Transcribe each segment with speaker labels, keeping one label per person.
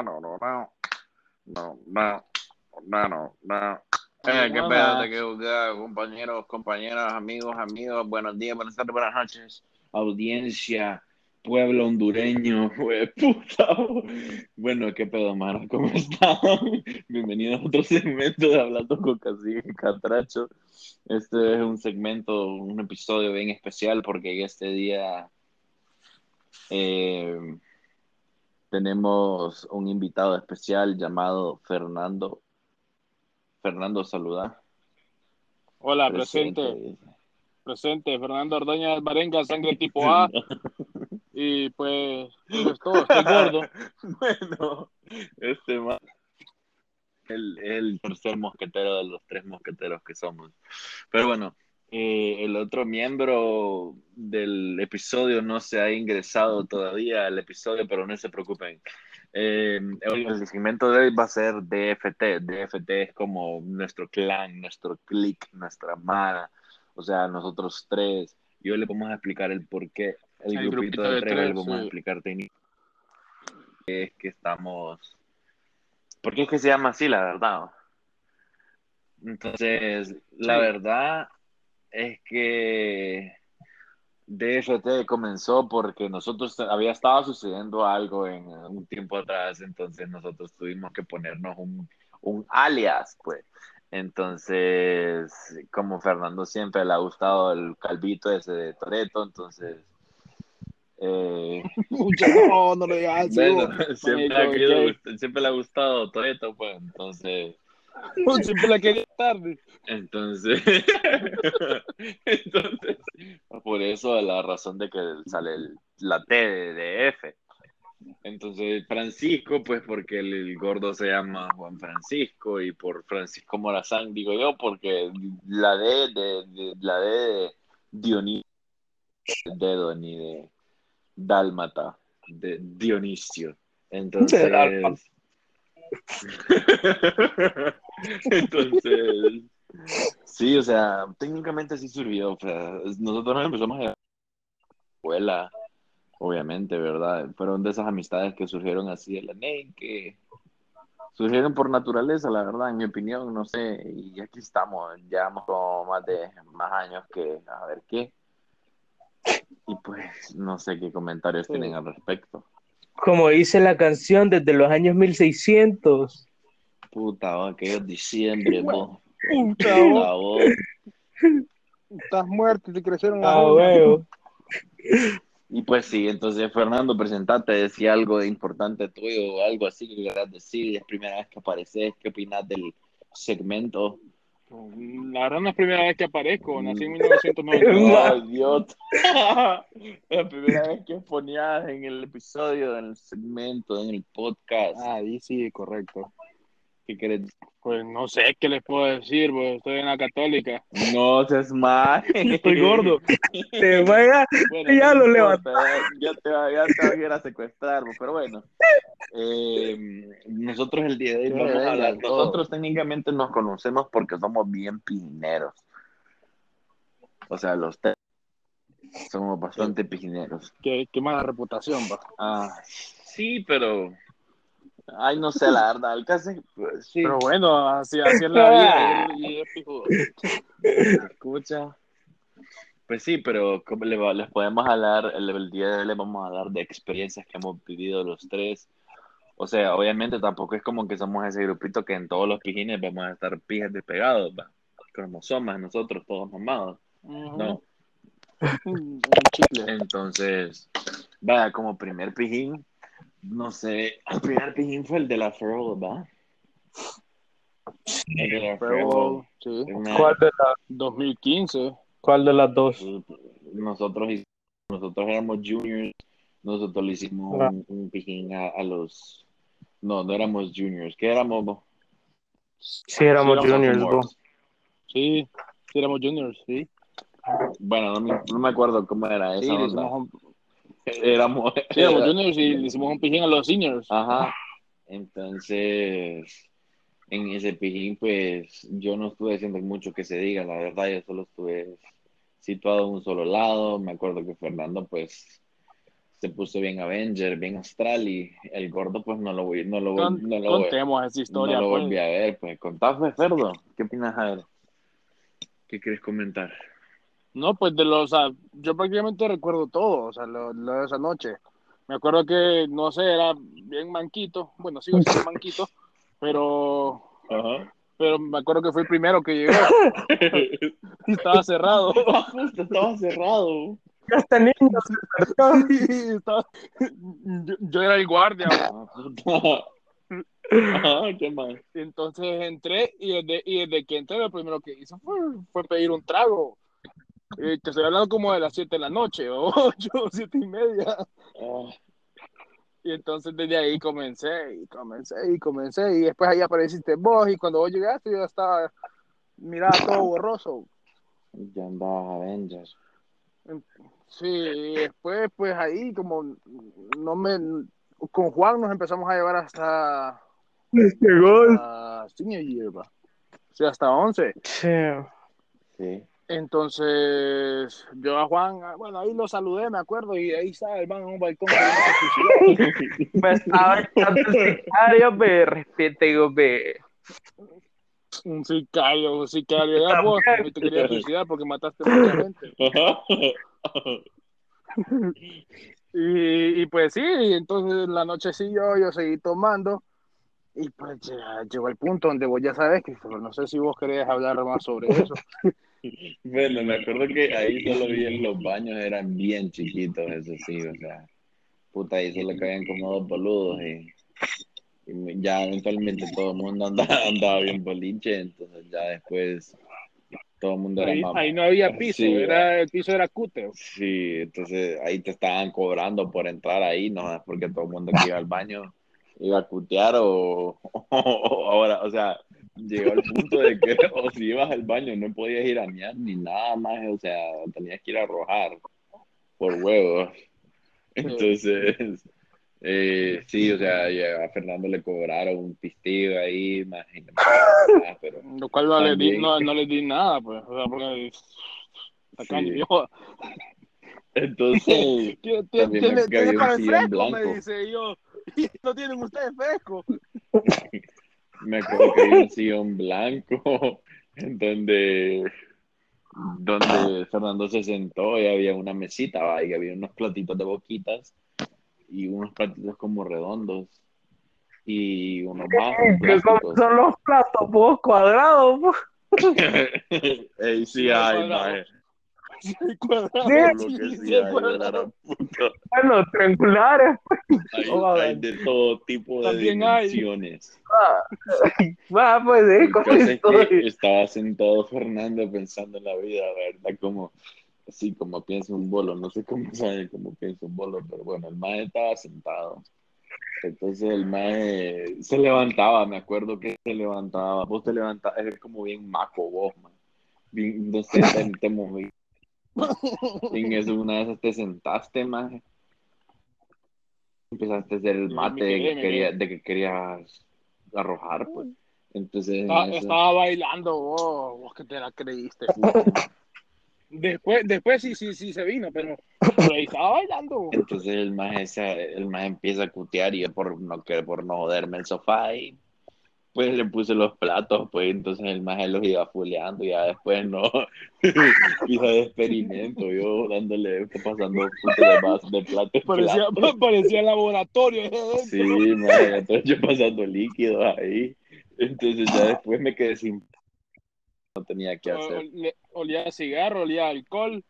Speaker 1: no, no, no, no, no, no, no, no, no. Eh, qué pedo, qué compañeros, compañeras, amigos, amigos, buenos días, buenas tardes, buenas noches, audiencia, pueblo hondureño, puta. Bueno, qué pedo, mano, ¿cómo están? Bienvenidos a otro segmento de Hablando con Cacique y Catracho. Este es un segmento, un episodio bien especial porque este día eh, tenemos un invitado especial llamado Fernando. Fernando, saluda.
Speaker 2: Hola, presente. Presente, Fernando Ordoña Barenga, sangre tipo A. y pues, es todo, estoy gordo.
Speaker 1: bueno, este más el, el tercer mosquetero de los tres mosqueteros que somos. Pero bueno, eh, el otro miembro del episodio no se ha ingresado todavía al episodio, pero no se preocupen. Eh, el segmento de hoy va a ser DFT. DFT es como nuestro clan, nuestro click, nuestra amada. O sea, nosotros tres. Y hoy le vamos a explicar el por qué el, grupito, de, tres, le vamos a explicar es que estamos... ¿Por qué es que se llama así, la verdad? Entonces, la verdad es que DFT comenzó porque nosotros había estado sucediendo algo en un tiempo atrás, entonces nosotros tuvimos que ponernos un, un alias, pues. Entonces, como Fernando siempre le ha gustado el calvito ese de Toreto, entonces eh,
Speaker 2: no, no lo digas
Speaker 1: siempre, siempre, le ha gustado Toreto, pues entonces
Speaker 2: siempre la quería tarde.
Speaker 1: Entonces, entonces, por eso la razón de que sale la T de, F. Entonces, Francisco, pues porque el, gordo se llama Juan Francisco y por Francisco Morazán, digo yo, porque la D de, la D de Dionisio, dedo ni de Dálmata, de Dionisio. Entonces, Entonces, sí, o sea, técnicamente sí surgió. O sea, nosotros nos empezamos a la escuela, obviamente, ¿verdad? Fueron de esas amistades que surgieron así de la NEI, que surgieron por naturaleza, la verdad, en mi opinión, no sé. Y aquí estamos, llevamos como más de más años que a ver qué. Y pues no sé qué comentarios tienen al respecto
Speaker 3: como dice la canción, desde los años 1600.
Speaker 1: Puta, aquellos diciembre, vos.
Speaker 2: Puta, vos. Estás muerto, te crecieron
Speaker 3: ah, huevo.
Speaker 1: Y pues sí, entonces Fernando, presentate, decía algo importante tuyo, o algo así que quieras decir, es primera vez que apareces, ¿qué opinas del segmento?
Speaker 2: La verdad no es la primera vez que aparezco, nací en 1990.
Speaker 1: Dios. la primera vez que ponías en el episodio, en el segmento, en el podcast.
Speaker 2: Ah, sí, sí, correcto.
Speaker 1: ¿Qué querés?
Speaker 2: Pues no sé qué les puedo decir, pues estoy en la católica.
Speaker 1: No seas mal.
Speaker 3: Estoy gordo. Te vaya, ya lo levanté.
Speaker 1: Ya te, va, ya te va a ir a secuestrar, pero bueno. Eh, nosotros el día de hoy vamos a hablar. Nosotros técnicamente nos conocemos porque somos bien pijineros. O sea, los tres somos bastante pijineros.
Speaker 2: Qué, qué mala reputación, va.
Speaker 1: Ah, sí, pero Ay, no sé, la verdad, el
Speaker 2: pues, sí. Pero bueno, así, así es la vida. y,
Speaker 1: Escucha. Pues sí, pero como les podemos hablar, el, día de hoy les vamos a hablar de experiencias que hemos vivido los tres. O sea, obviamente tampoco es como que somos ese grupito que en todos los pijines vamos a estar pijas despegados, ¿va? como somos nosotros todos mamados. No. Entonces, vaya, como primer pijín, no sé, el primer pijín fue el de la Farewell, ¿verdad?
Speaker 2: El de la Farewell, sí. ¿Cuál de la 2015?
Speaker 3: ¿Cuál de las dos?
Speaker 1: Nosotros, nosotros éramos juniors, nosotros le hicimos ah. un, pijín a, los... No, no éramos juniors, ¿qué éramos, bo?
Speaker 3: Sí, éramos, juniors, bo.
Speaker 2: Sí, sí, éramos juniors, sí.
Speaker 1: Bueno, no me, no me acuerdo cómo era esa Éramos,
Speaker 2: éramos juniors y le hicimos un pijín a los seniors.
Speaker 1: Ajá. Entonces, en ese pijín, pues yo no estuve haciendo mucho que se diga, la verdad, yo solo estuve situado en un solo lado. Me acuerdo que Fernando, pues, se puso bien Avenger, bien Astral y el gordo pues no lo voy, no lo,
Speaker 2: Con,
Speaker 1: no lo,
Speaker 2: contemos esa historia.
Speaker 1: no lo
Speaker 2: pues.
Speaker 1: volví a ver, pues contame, Ferdo, ¿qué opinas a ver? ¿Qué quieres comentar?
Speaker 2: No, pues de los, o sea, yo prácticamente recuerdo todo, o sea, lo, lo de esa noche. Me acuerdo que, no sé, era bien manquito, bueno, sigo siendo manquito, pero,
Speaker 1: Ajá.
Speaker 2: pero me acuerdo que fue el primero que llegó estaba cerrado.
Speaker 1: Justo estaba cerrado.
Speaker 3: Hasta niño se
Speaker 2: estaba- yo, yo era el guardia.
Speaker 1: Ajá, ¿qué más?
Speaker 2: entonces entré y desde, y desde que entré lo primero que hice fue, fue pedir un trago. Eh, te estoy hablando como de las 7 de la noche, o 8, 7 y media. Y entonces desde ahí comencé y comencé y comencé y después ahí apareciste vos y cuando vos llegaste yo estaba, miraba todo borroso.
Speaker 1: ya andaba Avengers.
Speaker 2: Sí, y después pues ahí como no me, con Juan nos empezamos a llevar hasta,
Speaker 3: Llegó.
Speaker 2: hasta senior year, va. O sea, hasta 11.
Speaker 3: Sí.
Speaker 1: Sí.
Speaker 2: Entonces yo a Juan, ah, bueno, ahí lo saludé, me acuerdo, y ahí estaba el man en un balcón.
Speaker 3: echando el sicario, ve, respete, ve.
Speaker 2: Un sicario, un sicario. Ya vos te querías suicidar porque mataste mucha gente. Y, y pues sí, entonces la noche sí yo, yo seguí tomando y pues llegó el punto donde vos ya sabes que no sé si vos querés hablar más sobre eso.
Speaker 1: Bueno, me acuerdo que ahí solo vi en los baños, eran bien chiquitos, eso sí, o sea, puta, ahí solo cabían como dos boludos y, y ya eventualmente todo el mundo andaba, andaba bien boliche, entonces ya después todo el mundo era
Speaker 2: Ahí,
Speaker 1: más...
Speaker 2: ahí no había piso,
Speaker 1: Sí,
Speaker 2: era, el piso era cúter.
Speaker 1: Sí, entonces ahí te estaban cobrando por entrar ahí, no es porque todo el mundo que iba al baño iba a cutear o, o ahora, o sea, llegó al punto de que o si ibas al baño no podías ir a miar ni nada más, o sea, tenías que ir a arrojar por huevos. Entonces, eh, sí, o sea, a Fernando le cobraron un pistillo ahí, más, pero
Speaker 2: Lo cual no le, di, no, no le di nada, pues. O sea, porque. tacaño,
Speaker 1: Sí.
Speaker 2: yo,
Speaker 1: entonces,
Speaker 2: ¿Tiene, tiene, tiene- para el fresco, me dice yo. No tienen ustedes fresco.
Speaker 1: Me acuerdo que había un sillón blanco en donde, donde Fernando se sentó y había una mesita, ¿va? y había unos platitos de boquitas y unos platitos como redondos y unos vasos
Speaker 3: ¿Qué cómo son los platos, vos, cuadrados, vos?
Speaker 1: Ey, sí,
Speaker 2: Sí,
Speaker 1: ay,
Speaker 2: cuadrado.
Speaker 1: mae,
Speaker 2: Sí.
Speaker 3: Bueno, triangulares.
Speaker 1: Hay,
Speaker 3: Oh,
Speaker 1: hay de todo tipo de dimensiones.
Speaker 3: Va, pues, eh, ¿cómo
Speaker 1: es que estaba sentado Fernando pensando en la vida, ¿verdad? Como, así como piensa un bolo, no sé cómo sabe cómo piensa un bolo, pero bueno, el maje estaba sentado. Entonces el maje se levantaba, me acuerdo que se levantaba, vos te levantabas, eres como bien maco vos, man. Bien, no sé, te, te moví. En eso una vez te sentaste, maje. Empezaste a hacer el mate de que, quería, de que querías arrojar, pues. Entonces, en
Speaker 2: Estaba,
Speaker 1: eso-
Speaker 2: estaba bailando vos, vos que te la creíste. Después, después sí, sí, sí se vino, pero, pero ahí estaba bailando.
Speaker 1: Entonces el más el maje empieza a cutear y yo por no que por no joderme el sofá y pues le puse los platos, pues entonces el maje los iba fuleando y ya después no hizo de experimento, yo dándole, pasando puto de de plato en
Speaker 2: Parecía,
Speaker 1: plato.
Speaker 2: parecía laboratorio.
Speaker 1: Sí, maje, entonces yo pasando líquidos ahí. Entonces ya después me quedé sin no tenía que hacer.
Speaker 2: Olía, a cigarro, olía a alcohol.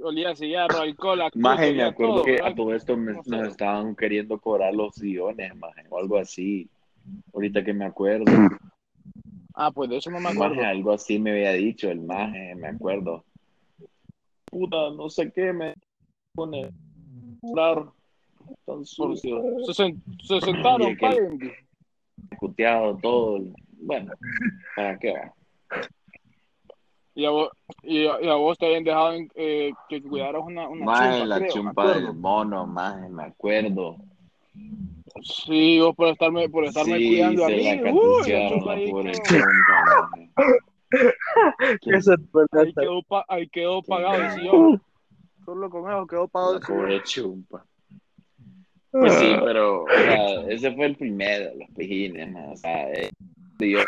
Speaker 2: Olía cigarro, alcohol, a
Speaker 1: Maje, me acuerdo
Speaker 2: todo,
Speaker 1: que
Speaker 2: ¿verdad?
Speaker 1: a todo esto me- nos estaban queriendo cobrar los sillones, maje, o algo así. Ahorita que me acuerdo.
Speaker 2: Ah, pues de eso no me
Speaker 1: Maje,
Speaker 2: acuerdo.
Speaker 1: algo así me había dicho el maje, me acuerdo. Puta, no sé qué me pone cobrar tan sucio,
Speaker 2: Se, sen- se sentaron, paguen.
Speaker 1: puteado todo. Bueno, ¿para qué? va?
Speaker 2: Y a vos, y a, y a vos te habían dejado en, eh, que cuidaras una, una
Speaker 1: Maje,
Speaker 2: chumpa,
Speaker 1: la
Speaker 2: creo,
Speaker 1: chumpa del mono, maje, me acuerdo.
Speaker 2: Sí, vos por estarme, por estarme
Speaker 1: sí,
Speaker 2: cuidando a mí.
Speaker 1: la
Speaker 2: Uy.
Speaker 3: Eso es verdad.
Speaker 2: ahí quedó, pa- ahí quedó pagado el sillón. Solo con eso quedó pagado
Speaker 1: La
Speaker 2: de
Speaker 1: pobre chumpa. Pues sí, pero o sea, ese fue el primero, los pijines, ¿no? o sea, eh, Dios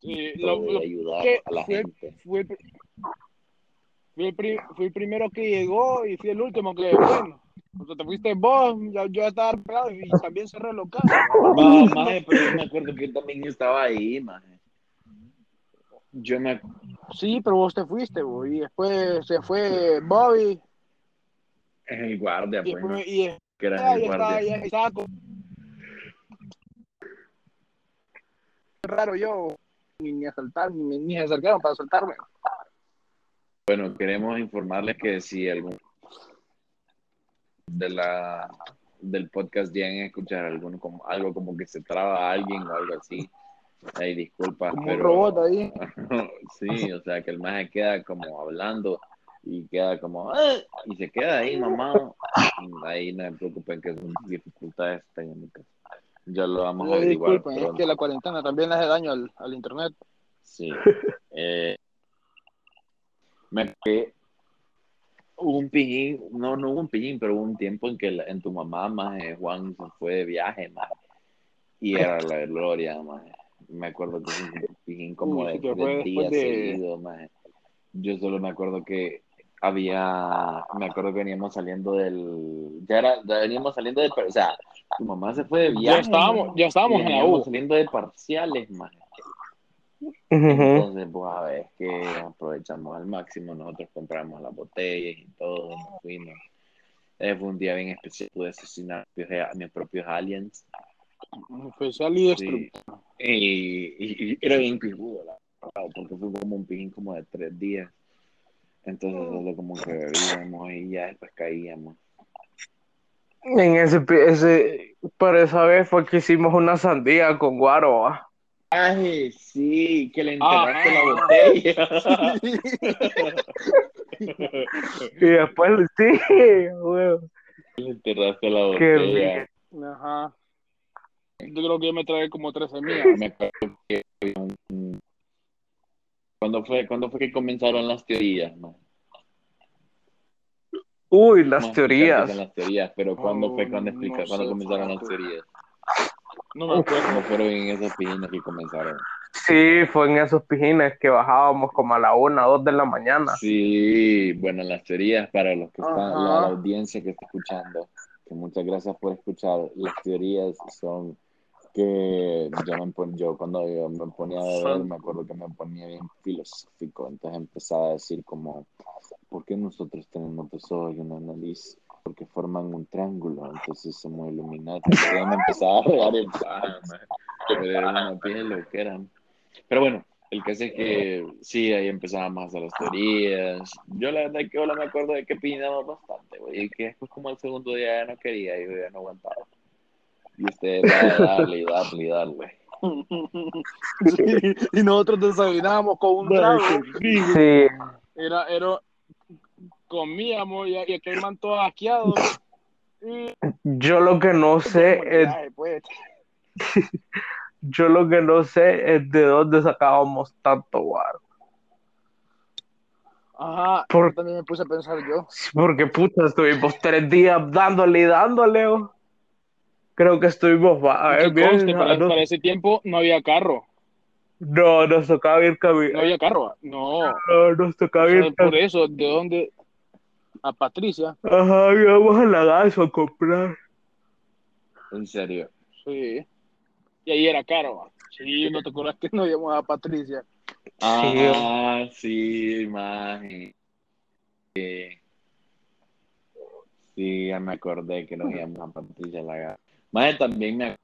Speaker 2: Sí, lo- lo
Speaker 1: ayudar
Speaker 2: que
Speaker 1: a la
Speaker 2: fue-
Speaker 1: gente.
Speaker 2: fui, el, pri- fui, el fui el primero que llegó y fui el último que, bueno, cuando te fuiste vos, ya, yo estaba pegado y también cerré el local.
Speaker 1: No, maje, pero yo me acuerdo que yo también estaba ahí, maje. Yo me acuerdo.
Speaker 2: Sí, pero vos te fuiste, bo, y después se fue Bobby,
Speaker 1: En el guardia,
Speaker 2: y,
Speaker 1: pues, ¿no?
Speaker 2: después, y
Speaker 1: que era el guardia.
Speaker 2: ya estaba con... raro yo, ni, ni asaltar, ni, me- ni se acercaron para asaltarme.
Speaker 1: Bueno, queremos informarles que si algún de la del podcast llegan a escuchar algún, como, algo como que se traba a alguien o algo así, ahí disculpa,
Speaker 2: Como un
Speaker 1: pero
Speaker 2: robot ahí.
Speaker 1: sí, o sea que el maje queda como hablando y queda como "Ah", y se queda ahí mamá ahí no se preocupen que son dificultades técnicas ya lo vamos a
Speaker 2: Ay,
Speaker 1: averiguar
Speaker 2: disculpen, es que la cuarentena también le hace daño al, al internet.
Speaker 1: Sí. Eh, me hubo un pijín, no, no hubo un pijín, pero hubo un tiempo en que la- en tu mamá, más Juan se fue de viaje, más y era la gloria, más Me acuerdo que un pijín como de tres días
Speaker 2: de-
Speaker 1: seguidos, maje. Yo solo me acuerdo que había, me acuerdo que veníamos saliendo del, ya era, ya veníamos saliendo de, o sea, tu mamá se fue de viaje.
Speaker 2: Ya estábamos, ya estábamos en la U.
Speaker 1: saliendo de parciales, más. Entonces, pues a ver, que aprovechamos al máximo, nosotros compramos las botellas y todo, nos fuimos. Eh, fue un día bien especial, pude asesinar a mis propios- aliens.
Speaker 2: Especial y
Speaker 1: Sí.
Speaker 2: destructivo.
Speaker 1: Y, y- y era bien pijudo, la verdad, porque fue como un pijín como de tres días. Entonces, solo como que bebíamos y ya después caíamos.
Speaker 3: En ese, ese, por esa vez fue que hicimos una sandía con guaro. ¿va?
Speaker 1: Ay, sí, que le
Speaker 2: Ah.
Speaker 1: enterraste la botella.
Speaker 3: Y después, sí, huevo.
Speaker 1: le enterraste la
Speaker 3: Qué
Speaker 1: botella.
Speaker 2: Ajá. Yo creo que yo me traje como tres semillas.
Speaker 1: me acuerdo que había un- ¿Cuándo fue, ¿Cuándo fue que comenzaron las teorías? No?
Speaker 3: Uy, las
Speaker 1: qué
Speaker 3: teorías.
Speaker 1: las teorías, pero ¿cuándo
Speaker 2: Oh,
Speaker 1: fue cuando, explica,
Speaker 2: no
Speaker 1: cuando comenzaron las teorías?
Speaker 2: No me acuerdo.
Speaker 1: ¿Cómo fueron en esas pijines que comenzaron?
Speaker 3: Sí, fue en esos pijines que bajábamos como a la una, dos de la mañana.
Speaker 1: Sí, bueno, las teorías para los que están, la, audiencia que está escuchando, que muchas gracias por escuchar. Las teorías son que yo, me pon- yo cuando yo me ponía a beber,
Speaker 2: Son-
Speaker 1: me acuerdo que me ponía bien filosófico, entonces empezaba a decir como, ¿por qué nosotros tenemos dos ojos y una nariz? Porque forman un triángulo, entonces somos iluminados. Entonces me empezaba a en paja, maje. pero era una piel lo que eran. Pero bueno, el caso es que sí, ahí empezábamos a hacer las teorías. Yo la verdad que ahora me acuerdo de que pinamos bastante, güey, y que después como el segundo día ya no quería, y yo ya no aguantaba. Y ustedes van a darle y darle y darle.
Speaker 2: Sí, y nosotros desayunábamos con un trago.
Speaker 3: Sí,
Speaker 2: Era, era, comíamos y, y aquel man todo asqueado. Y,
Speaker 3: yo lo que no sé es,
Speaker 2: pues.
Speaker 3: yo lo que no sé es de dónde sacábamos tanto guaro.
Speaker 2: Ajá,
Speaker 3: Por-
Speaker 2: yo también me puse a pensar yo.
Speaker 3: Porque puta, estuvimos tres días dándole y dándole. ¿o? Creo que estuvimos, a ver, bien,
Speaker 2: conste, para,
Speaker 3: no,
Speaker 2: para ese tiempo no había carro.
Speaker 3: no, nos tocaba ir
Speaker 2: No
Speaker 3: caminando.
Speaker 2: había carro. No.
Speaker 3: No, nos tocaba
Speaker 2: O sea,
Speaker 3: ir
Speaker 2: por eso, ¿de dónde? A Patricia.
Speaker 3: Ajá, íbamos a la gaso a comprar.
Speaker 1: En serio.
Speaker 2: Sí. Y ahí era caro. va. Sí, no te acuerdas que no íbamos a Patricia.
Speaker 1: Ah, sí, imagen. Sí. Sí, ya me acordé que nos íbamos a Patricia Lagar. Más también me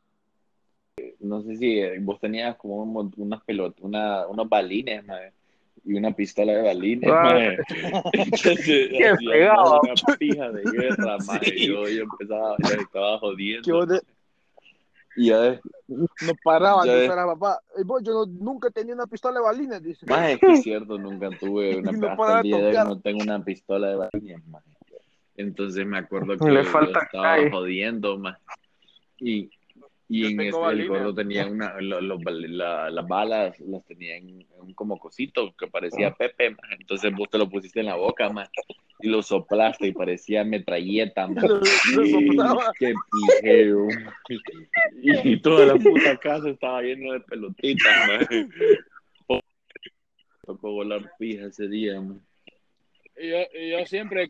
Speaker 1: no sé si eh, vos tenías como unas pelotas, una, unos balines, mae, y una pistola de balines,
Speaker 3: Ah.
Speaker 1: mae. Entonces,
Speaker 3: Qué pegado.
Speaker 1: una pija de guerra, mae.
Speaker 2: Sí.
Speaker 1: Yo, yo empezaba, estaba jodiendo.
Speaker 2: de-
Speaker 1: Y ya
Speaker 2: nos paraban, dice
Speaker 1: ves.
Speaker 2: la papá. "Ey, vos, yo no- nunca tenía una pistola de balines, dice.
Speaker 1: Más es que es cierto, nunca tuve una
Speaker 2: no
Speaker 1: hasta el día de hoy no tengo una pistola de balines, más. Entonces me acuerdo que
Speaker 3: Le
Speaker 1: yo
Speaker 3: falta
Speaker 1: estaba jodiendo, más. Y, Y
Speaker 2: Yo
Speaker 1: en este el gordo tenía una, lo- lo- la- las balas las tenía en, un como cosito que parecía Pepe, maje. entonces vos te lo pusiste en la boca, maje, y lo soplaste y parecía metralleta.
Speaker 2: Lo- soplaba.
Speaker 1: Qué pijero. Y toda la puta casa estaba llena de pelotitas, maje. Tocó volar pija ese día.
Speaker 2: Y yo, y yo siempre,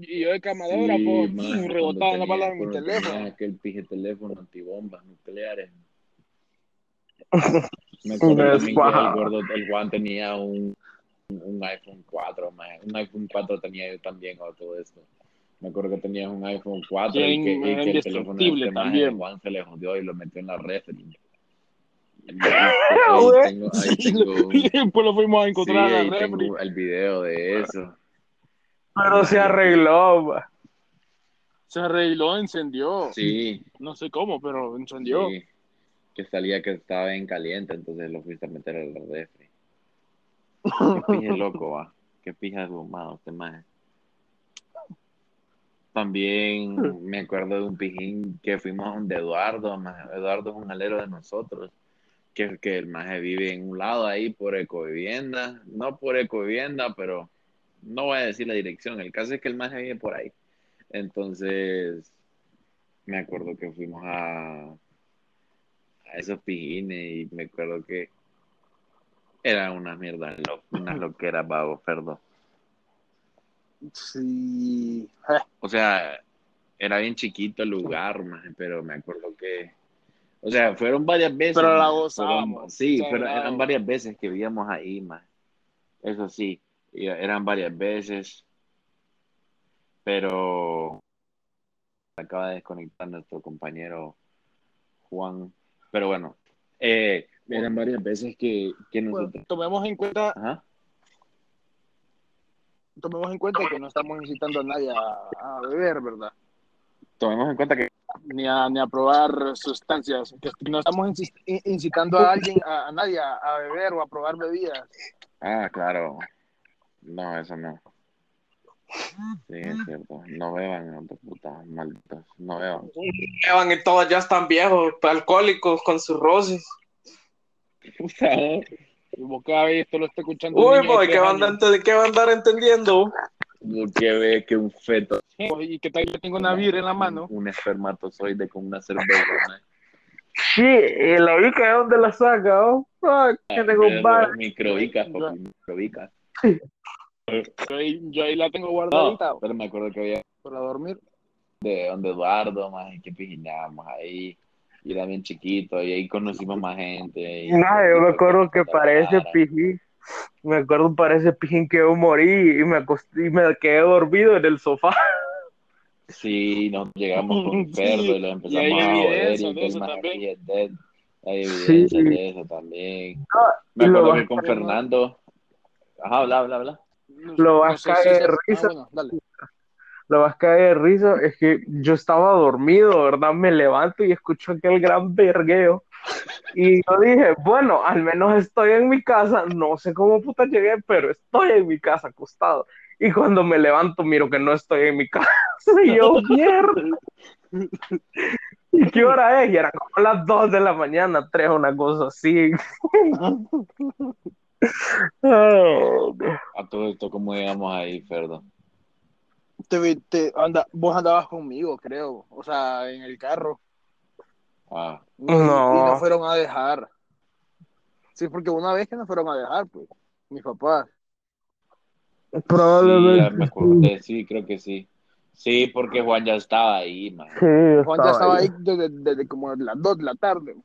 Speaker 2: y yo de
Speaker 1: Sí,
Speaker 2: camarógrafo,
Speaker 1: maje,
Speaker 2: rebotaba la
Speaker 1: cuando
Speaker 2: bala en mi teléfono.
Speaker 1: Aquel pije teléfono antibombas nucleares. Me acuerdo también que el gordo, el Juan tenía un, un iPhone 4, maje. un iPhone 4 tenía yo también o todo esto. Me acuerdo que tenía un iPhone 4 y
Speaker 2: Bien,
Speaker 1: que, y que el teléfono este
Speaker 2: también.
Speaker 1: Juan se le jodió y lo metió en la refri. Y ahí tengo, ahí tengo,
Speaker 2: Y después lo fuimos a
Speaker 1: sí,
Speaker 2: encontrar
Speaker 1: ahí
Speaker 2: en la refri.
Speaker 1: tengo el video de eso.
Speaker 3: Pero se arregló, ma.
Speaker 2: Se arregló, encendió.
Speaker 1: Sí,
Speaker 2: No sé cómo, pero encendió.
Speaker 1: sí. Que salía que estaba bien caliente, entonces lo fuiste a meter al refri. Qué pije loco, va. Qué pija gomado este maje. También me acuerdo de un pijín que fuimos a donde Eduardo, maje. Eduardo es un alero de nosotros, que, que el maje vive en un lado ahí por ecovivienda, no por ecovivienda, pero no voy a decir la dirección, el caso es que el maje vive por ahí. Entonces, me acuerdo que fuimos a, a esos pijines y me acuerdo que eran unas mierdas, lo- unas loqueras, vago, perdón.
Speaker 2: Sí.
Speaker 1: O sea, era bien chiquito el lugar, maje, pero me acuerdo que, o sea, fueron varias veces.
Speaker 2: Pero la gozábamos,
Speaker 1: fueron- sí,
Speaker 2: exagerado.
Speaker 1: eran varias veces que vivíamos ahí, más. Eso sí, y eran varias veces, pero acaba de desconectar nuestro compañero Juan. Pero bueno, eh, eran varias veces que, que
Speaker 2: bueno,
Speaker 1: nosotros...
Speaker 2: tomemos en cuenta,
Speaker 1: Ajá.
Speaker 2: tomemos en cuenta que no estamos incitando a nadie a, a beber, ¿verdad?
Speaker 1: Tomemos en cuenta que
Speaker 2: Ni a, ni a probar sustancias. Que no estamos incitando a alguien, a, a nadie a, a beber o a probar bebidas.
Speaker 1: Ah, claro. No, eso no. Sí, es cierto. No beban, putas, malditos. No beban.
Speaker 3: Llevan y todos ya están viejos, alcohólicos con sus roces.
Speaker 2: Y vos cada vez esto lo está escuchando. un
Speaker 3: Uy, boy, ¿qué
Speaker 2: tres
Speaker 3: van, a
Speaker 2: años.
Speaker 3: ent- ¿qué van a andar entendiendo?
Speaker 1: Que ve que un feto,
Speaker 2: Y que tal yo tengo una birra en la mano.
Speaker 1: un espermatozoide con una cerveza. ¿no?
Speaker 3: Sí, y la ubica de dónde la saca, oh. Fuck, que tengo un bar.
Speaker 1: Microbicas, papi, microbicas.
Speaker 2: Yo ahí, yo ahí la tengo
Speaker 1: No,
Speaker 2: guardadita
Speaker 1: pero me acuerdo que había
Speaker 2: para dormir.
Speaker 1: de donde Eduardo, más que pijinábamos ahí. Y era bien chiquito, y ahí conocimos más gente. y-
Speaker 3: Nah, yo me acuerdo que parece pijín. Me acuerdo parece pijín que yo morí y me acosté y me quedé dormido en el sofá.
Speaker 1: Sí, nos llegamos con
Speaker 2: Sí,
Speaker 1: Ferdo y lo
Speaker 2: y
Speaker 1: empezamos a joder y
Speaker 2: de
Speaker 1: que el
Speaker 2: también.
Speaker 1: Hay
Speaker 3: Sí.
Speaker 1: evidencia de eso también. Me acuerdo que con Fernando. Ajá, habla, habla.
Speaker 2: No,
Speaker 3: Lo vas a caer risa.
Speaker 2: Ah, bueno.
Speaker 3: Lo que hay de risa es que yo estaba dormido, ¿verdad? Me levanto y escucho aquel gran vergueo. Y yo dije, bueno, al menos estoy en mi casa, no sé cómo puta llegué, pero estoy en mi casa acostado. Y cuando me levanto miro que no estoy en mi casa. Y yo, mierda. ¿Y qué hora es? Y eran como las 2 de la mañana, 3, una cosa así. Oh,
Speaker 1: A todo esto, ¿cómo llegamos ahí, Ferdo?
Speaker 2: Te, te- anda, vos andabas conmigo, creo. O sea, en el carro.
Speaker 1: Ah,
Speaker 2: Y,
Speaker 3: No.
Speaker 2: y nos fueron a dejar. Sí, porque una vez que nos fueron a dejar, pues, mis papás.
Speaker 1: sí,
Speaker 3: Probablemente.
Speaker 1: ya me acordé, sí, creo que sí. Sí, porque Juan ya estaba ahí, man.
Speaker 3: Sí,
Speaker 2: Juan ya estaba ahí desde, desde como las 2 de la tarde.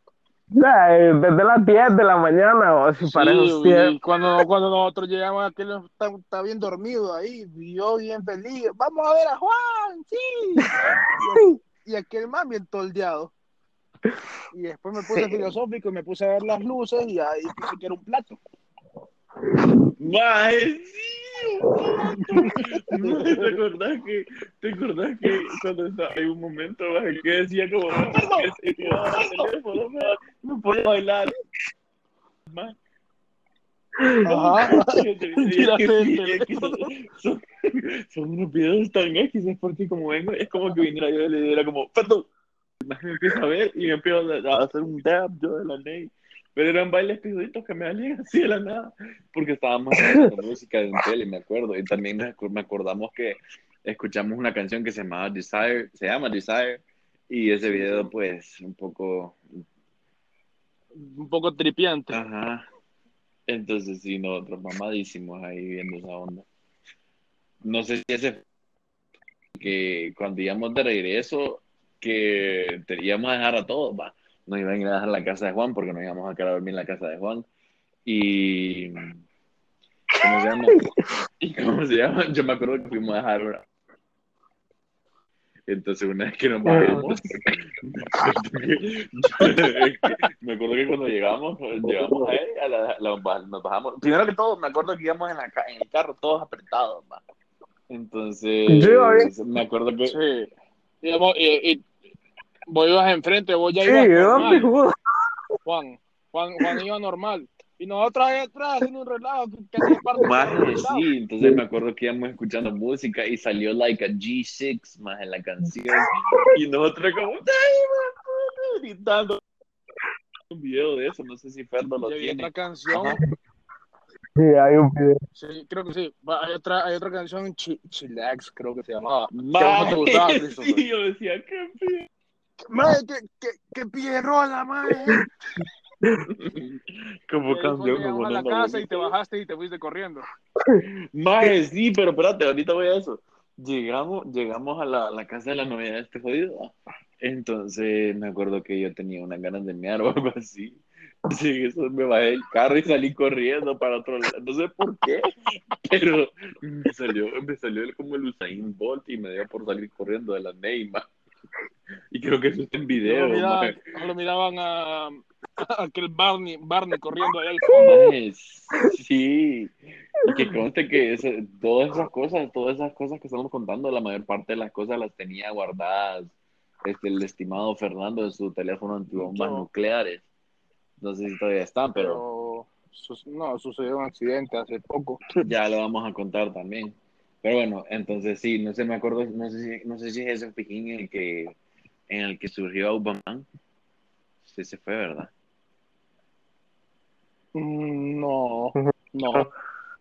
Speaker 3: Ya, eh, desde las 10 de la mañana, o si para
Speaker 2: Sí,
Speaker 3: esos
Speaker 2: y
Speaker 3: tiempos.
Speaker 2: cuando, cuando nosotros llegamos, aquel está, está bien dormido ahí, y yo bien feliz. Vamos a ver a Juan, sí. Y, y aquel man bien toldeado. Y después me puse
Speaker 3: Sí.
Speaker 2: filosófico y me puse a ver las luces y ahí puse que era un plato.
Speaker 1: Maje, ¿Te acordás que, te acordás que cuando estaba en un momento maje, que decía como que no podía bailar? Maje,
Speaker 2: Ajá.
Speaker 1: son, son, unos videos tan X, es porque como vengo, es como que viniera yo y le diera como, perdón, me empiezo a ver y me empiezo a hacer un dab yo de la ley. Pero eran bailes pijuditos que me salían así de la nada, porque estábamos escuchando música de un tele, me acuerdo. Y también me acordamos que escuchamos una canción que se llamaba Desire, se llama Desire, y ese video, pues, un poco.
Speaker 2: Un poco tripiante.
Speaker 1: Ajá. Entonces, sí, nosotros mamadísimos ahí viendo esa onda. No sé si ese. que cuando íbamos de regreso, que teníamos a dejar a todos, va. Nos iban a ir a dejar la casa de Juan porque no íbamos a quedar a dormir en la casa de Juan. Y. ¿Cómo se llama? ¿Y cómo se llama? Yo me acuerdo que fuimos a dejar una, entonces, una vez que nos bajamos, me acuerdo que cuando llegamos, llegamos ahí, a la, nos bajamos. Primero que todo, me acuerdo que íbamos en, la, en el carro todos apretados, Entonces, me acuerdo que.
Speaker 2: Sí. Digamos, y, y, vos ibas enfrente, vos ya
Speaker 3: ibas. Sí,
Speaker 2: Juan, Juan, Juan iba normal. Y nosotros ahí atrás haciendo un relajo que
Speaker 1: más sí, entonces me acuerdo que íbamos escuchando música y salió like a G6 más en la canción. Y nosotros como gritando un video de eso, no sé si Ferdo lo tiene.
Speaker 2: otra canción.
Speaker 3: Sí, hay un video.
Speaker 2: Sí, creo que sí. Hay otra, hay otra canción, Ch Chillax, creo que se llamaba.
Speaker 1: Madre, te gustaba, sí, yo decía, qué pie.
Speaker 2: Madre, qué, qué, qué pierrola, madre.
Speaker 1: como canción
Speaker 2: como a la casa y te bajaste y te fuiste corriendo.
Speaker 1: Más sí, pero espérate, ahorita voy a eso. Llegamos, llegamos a la, la casa de la novia de este jodido. Entonces me acuerdo que yo tenía unas ganas de mear o algo así. Sí, eso me bajé del carro y salí corriendo para otro lado. No sé por qué, pero me salió, me salió como el Usain Bolt y me dio por salir corriendo de la Neymar. Y creo que eso está en video.
Speaker 2: lo miraban a, aquel Barney, Barney corriendo ahí al fondo.
Speaker 1: Sí, y que conste que todas esas cosas, todas esas cosas que estamos contando, la mayor parte de las cosas las tenía guardadas este, el estimado Fernando en su teléfono antibombas nucleares. No sé si todavía están, pero...
Speaker 2: No, sucedió un accidente hace poco.
Speaker 1: Ya lo vamos a contar también. Pero bueno, entonces sí, no sé, me acuerdo, no sé si, no sé si es ese pijín en el que, en el que surgió Obama. Sí, se fue, ¿verdad?
Speaker 2: Mm, no, no.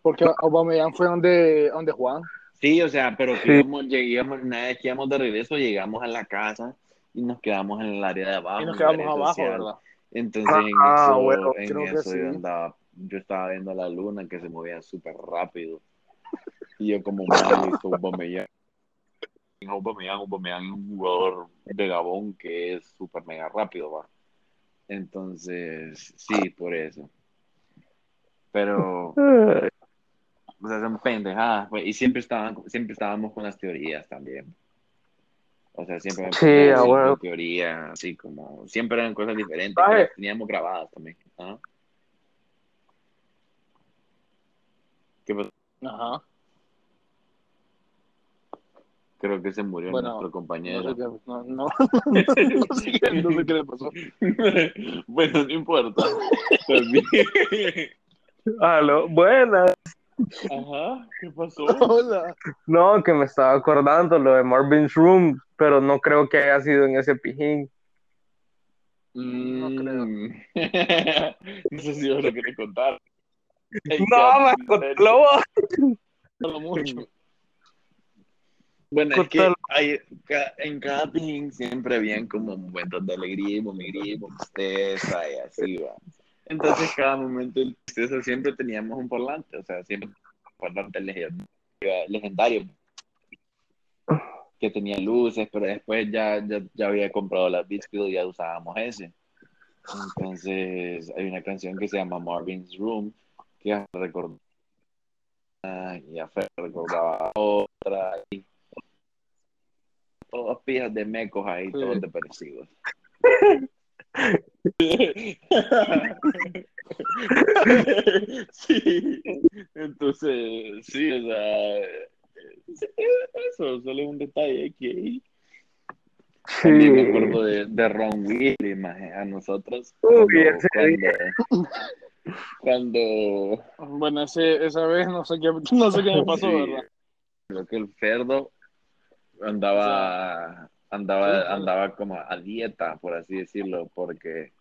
Speaker 2: Porque Aubameyang fue donde, donde Juan.
Speaker 1: Sí, o sea, pero que llegamos, una vez que íbamos de regreso, llegamos a la casa y nos quedamos en el área de abajo.
Speaker 2: Y nos quedamos abajo, ¿verdad?
Speaker 1: Entonces, en ah, eso, bueno, en eso yo, andaba, yo estaba viendo la luna que se movía súper rápido. Y yo como, mal, Aubameyang. Aubameyang, Aubameyang es un jugador de Gabón que es súper mega rápido, va. Entonces, sí, por eso. Pero, o sea, son pendejadas, pues, y siempre, estaban, siempre estábamos con las teorías también. O sea, siempre
Speaker 3: sí, bueno.
Speaker 1: teoría, así como, siempre eran cosas diferentes, que teníamos grabadas también. ¿ah? ¿Qué pasó?
Speaker 2: Ajá.
Speaker 1: Creo que se murió nuestro compañero.
Speaker 2: No, no, no, sé qué, le pasó.
Speaker 1: bueno, no importa.
Speaker 3: Aló, buenas.
Speaker 1: Ajá, ¿qué pasó?
Speaker 2: Hola.
Speaker 3: No, que me estaba acordando lo de Marvin's Room, pero no creo que haya sido en ese pijín.
Speaker 1: No creo. Mm. no sé si vos lo querés contar.
Speaker 3: no, me
Speaker 2: contó. mucho.
Speaker 1: Bueno, es que hay, en cada pijín siempre habían como momentos de alegría y tristeza y así va. Entonces, cada momento de tristeza siempre teníamos un parlante, o sea, siempre un parlante legendario que tenía luces, pero después ya, ya, había comprado la Beatsfield y ya usábamos ese. Entonces, hay una canción que se llama Marvin's Room, que recordaba, y recordaba otra, y todos pijas de mecos ahí, todos depresivos. sí, entonces, sí, o sea, eso, solo es un detalle que También me acuerdo de, de Ron Willy, a nosotros. cuando, cuando,
Speaker 2: Bueno, ese, esa vez no sé qué, no sé qué me pasó, ¿verdad?
Speaker 1: Creo que el Ferdo andaba andaba,
Speaker 2: Sí.
Speaker 1: andaba como a dieta, por así decirlo, porque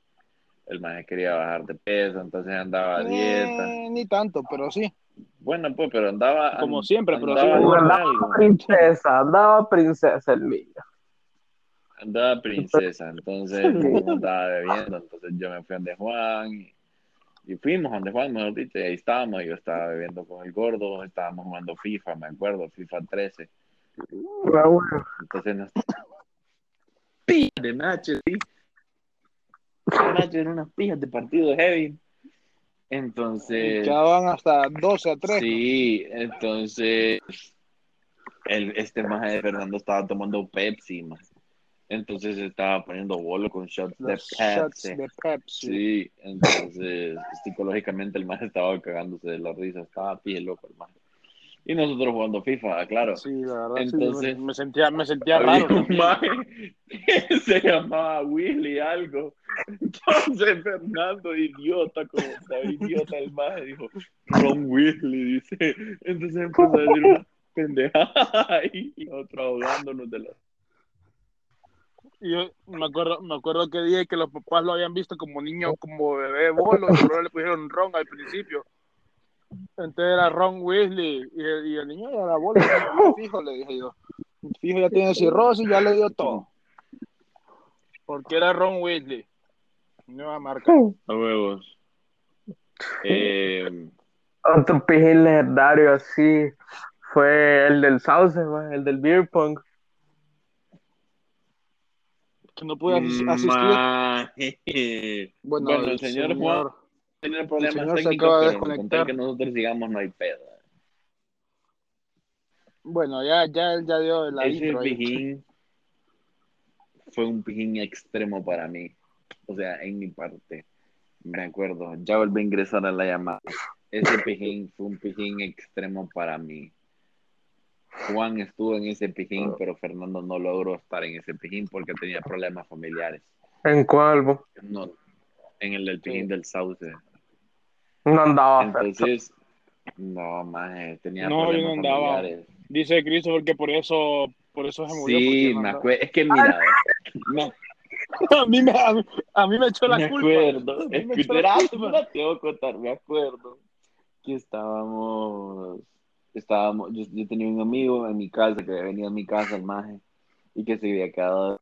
Speaker 1: el maje quería bajar de peso, entonces andaba a dieta.
Speaker 2: Eh, ni tanto, pero sí.
Speaker 1: Bueno, pues, pero andaba.
Speaker 2: Como siempre, pero
Speaker 1: andaba
Speaker 2: sí.
Speaker 3: Andaba
Speaker 1: algo.
Speaker 3: princesa, andaba princesa el niño.
Speaker 1: Andaba princesa, entonces estaba bebiendo, entonces yo me fui a donde Juan y, y fuimos a donde Juan, mejor dicho, y ahí estábamos, yo estaba bebiendo con el gordo, estábamos jugando FIFA, me acuerdo, FIFA 13,
Speaker 3: Ah, bueno.
Speaker 1: entonces pijas de matches, sí, matches eran unas pijas de partido heavy, entonces
Speaker 2: Quedaban hasta 12 a 3.
Speaker 1: sí, entonces el, este maje de Fernando estaba tomando Pepsi, más. entonces estaba poniendo bolo con shots de
Speaker 2: Los shots
Speaker 1: Pepsi.
Speaker 2: de Pepsi.
Speaker 1: Sí, entonces psicológicamente el más estaba cagándose de la risa, estaba pie loco el más. Y nosotros jugando FIFA, claro.
Speaker 2: Sí, la verdad, sí,
Speaker 1: Entonces-
Speaker 2: me, me sentía, me sentía raro.
Speaker 1: un maje que se llamaba Willy algo. Entonces Fernando, idiota, como estaba idiota el maje, dijo, Ron Weasley, dice. Entonces empezó a decir una pendejada y nosotros ahogándonos de la...
Speaker 2: Y yo me acuerdo, me acuerdo que dije que los papás lo habían visto como niño, como bebé bolo, y eso le pusieron Ron al principio. Entonces era Ron Weasley, y el, y el niño ya era bolo. Fijo, le dije yo. Fijo, ya tiene cirrosis, ya le dio todo. Porque era Ron Weasley. Nueva marca.
Speaker 1: A huevos. Eh,
Speaker 3: Otro pijín legendario así fue el del Sauce, el del Beer Pong.
Speaker 2: Que no pude asis- asistir. Bueno,
Speaker 1: Bueno, el señor Juan Tiene problemas
Speaker 2: señor se
Speaker 1: técnicos,
Speaker 2: acaba de
Speaker 1: pero con tal
Speaker 2: desconectar.
Speaker 1: que nosotros sigamos no hay pedo.
Speaker 2: Bueno, ya, ya él ya dio la
Speaker 1: Ese
Speaker 2: intro
Speaker 1: pijín fue un pijín extremo para mí. O sea, en mi parte. Me acuerdo, ya volví a ingresar a la llamada. Ese pijín fue un pijín extremo para mí. Juan estuvo en ese pijín, pero Fernando no logró estar en ese pijín porque tenía problemas familiares.
Speaker 3: ¿En cuál? bo?
Speaker 1: No, en el del pijín del sauce.
Speaker 3: No andaba.
Speaker 1: Entonces, no, más tenía
Speaker 2: No, yo
Speaker 1: problemas
Speaker 2: no andaba.
Speaker 1: familiares.
Speaker 2: Dice Christopher que por eso, por eso se murió.
Speaker 1: Sí,
Speaker 2: porque no
Speaker 1: me acuerdo. Es que mira, me,
Speaker 2: A mí me, a mí, a mí me echó la
Speaker 1: me
Speaker 2: culpa.
Speaker 1: acuerdo.
Speaker 2: Me echó
Speaker 1: Escucha,
Speaker 2: la culpa.
Speaker 1: espera, te voy a contar, me acuerdo que estábamos, estábamos, yo, yo tenía un amigo en mi casa que venía a mi casa, el maje, y que se había quedado,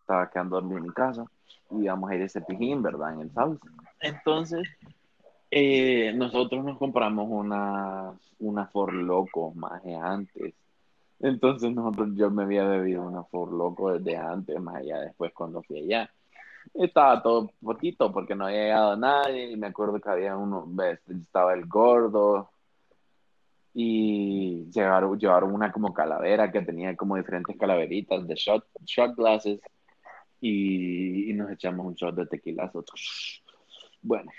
Speaker 1: estaba quedando dormido en mi casa, y íbamos a ir ese pijín, ¿verdad? En el sauce. Entonces, eh, nosotros nos compramos unas, unas For Loco, maje, antes. Entonces nosotros, yo me había bebido una For Loco desde antes, más allá después cuando fui allá. Estaba todo poquito porque no había llegado nadie y me acuerdo que había uno, estaba el gordo y llevaron, llevaron una como calavera que tenía como diferentes calaveritas de shot, shot glasses y, y nos echamos un shot de tequilazo. Bueno,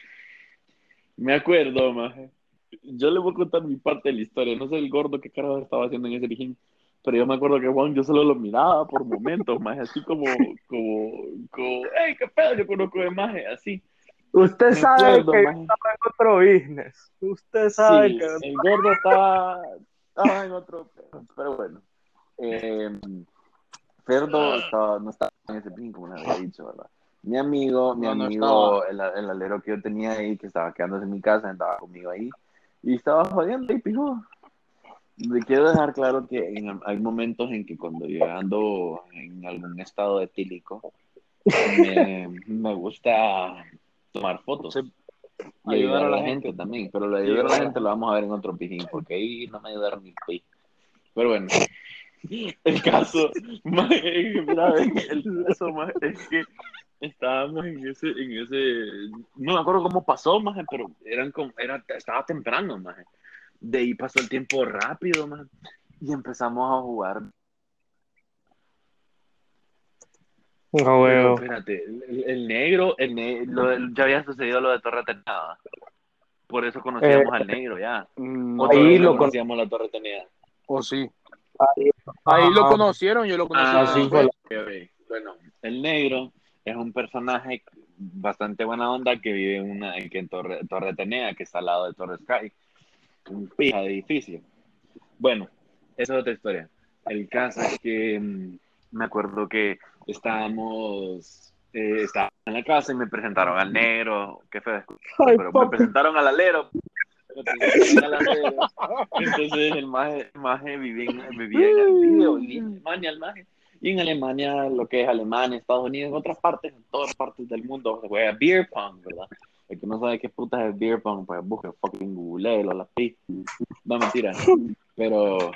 Speaker 1: me acuerdo, maje. Yo le voy a contar mi parte de la historia. No sé el gordo qué carajo estaba haciendo en ese pijín, pero yo me acuerdo que Juan yo solo lo miraba por momentos, más así como, como, como, hey, qué pedo, yo conozco de maje, así.
Speaker 3: Usted
Speaker 1: Me
Speaker 3: sabe
Speaker 1: acuerdo,
Speaker 3: que
Speaker 1: maje.
Speaker 3: estaba en otro business. Usted sabe
Speaker 1: Sí,
Speaker 3: que
Speaker 1: el gordo estaba, estaba en otro pero bueno. Eh, Ferdo estaba, no estaba en ese pijín, como había dicho, ¿verdad? Mi amigo, mi
Speaker 2: No, no
Speaker 1: amigo, el, el alero que yo tenía ahí, que estaba quedándose en mi casa, estaba conmigo ahí, y estaba jodiendo y pijó. Le quiero dejar claro que en- hay momentos en que cuando yo ando en algún estado etílico, me, me gusta tomar fotos.
Speaker 2: Sí.
Speaker 1: Y ayudar a la gente también, pero lo de ayudar a la gente lo vamos a ver en otro pijín, porque ahí no me ayudaron ni pi. Pero bueno, el caso, maje, mira, el caso maje, es que estábamos en ese, en ese, no me acuerdo cómo pasó, maje, pero eran como, era, estaba temprano, maje. De ahí pasó el tiempo rápido, maje, y empezamos a jugar.
Speaker 3: No,
Speaker 1: Pero espérate, el, el negro, el ne- lo ya había sucedido lo de Torre Teneda. Por eso conocíamos al negro ya.
Speaker 2: Mm,
Speaker 3: Ahí lo con-
Speaker 1: conocíamos la Torre Teneda.
Speaker 2: O sí.
Speaker 3: Ahí,
Speaker 2: Ahí lo conocieron, yo lo conocí.
Speaker 1: Ah,
Speaker 3: fue
Speaker 1: Ok, ok. Bueno, el negro es un personaje bastante buena onda que vive en una en, que en Torre, Torre Tenea, que está al lado de Torre Sky. Un pija de edificio. Bueno, esa es otra historia. El caso es que mm, me acuerdo que estábamos, eh, estaba en la casa y me presentaron al negro, qué feo,
Speaker 3: Ay,
Speaker 1: pero me presentaron al alero. Entonces el maje, el maje vivía, en, vive- vivía en Alemania, el maje. Y en Alemania, lo que es Alemania, Estados Unidos, en otras partes, en todas partes del mundo, se juega beer pong, ¿verdad? El que no sabe qué puta es beer pong, pues busque fucking google o la pi. No, mentira. Pero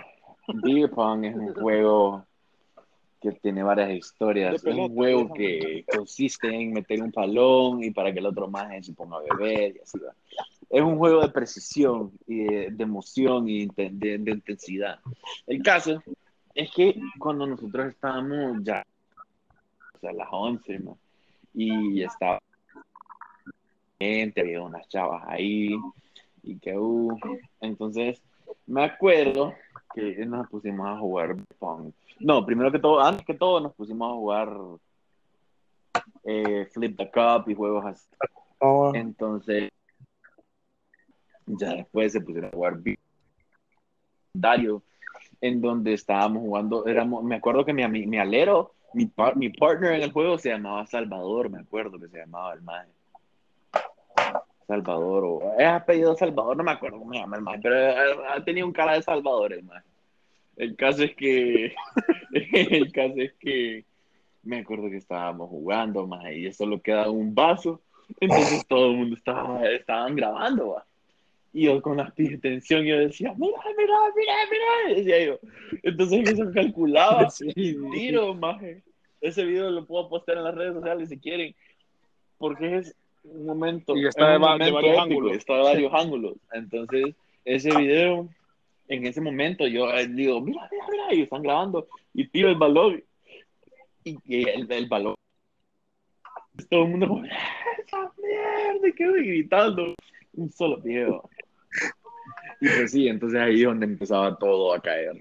Speaker 1: beer pong es un juego que tiene varias historias.
Speaker 2: De
Speaker 1: es
Speaker 2: pelota,
Speaker 1: un juego que consiste en meter un palón y para que el otro maje se ponga a beber y así va. Es un juego de precisión y de, de emoción y de, de- de intensidad. El caso es que cuando nosotros estábamos ya, o sea, a las 11, ¿no? y estaba gente, había unas chavas ahí, y que, uh, entonces, me acuerdo que nos pusimos a jugar pong. No, primero que todo, antes que todo, nos pusimos a jugar eh, Flip the Cup y juegos así.
Speaker 3: Oh,
Speaker 1: Entonces, ya después se pusieron a jugar Dario, en donde estábamos jugando, éramos, me acuerdo que mi, mi alero, mi, par- mi partner en el juego se llamaba Salvador, me acuerdo que se llamaba el maje. Salvador, o es apellido Salvador, no me acuerdo cómo se llama el maje, pero eh, tenía un cara de Salvador el maje. El caso es que, el caso es que me acuerdo que estábamos jugando, maje, y solo queda un vaso entonces todo el mundo estaba, estaban grabando, va. Y yo con la tensión, yo decía, mira, mira, mira, mira, decía yo. Entonces se calculaba,
Speaker 2: Sí,
Speaker 1: tiro, maje. Ese video lo puedo postear en las redes sociales si quieren, porque es un momento,
Speaker 2: Y está de va- de varios
Speaker 1: épico,
Speaker 2: ángulos.
Speaker 1: está de varios ángulos. Entonces, ese video, en ese momento, yo eh, digo, mira, mira, mira, y están grabando, y tiro el balón, y, y el, el balón, todo el mundo como, esa mierda, y quedo gritando, un solo video. Y pues sí, entonces ahí es donde empezaba todo a caer,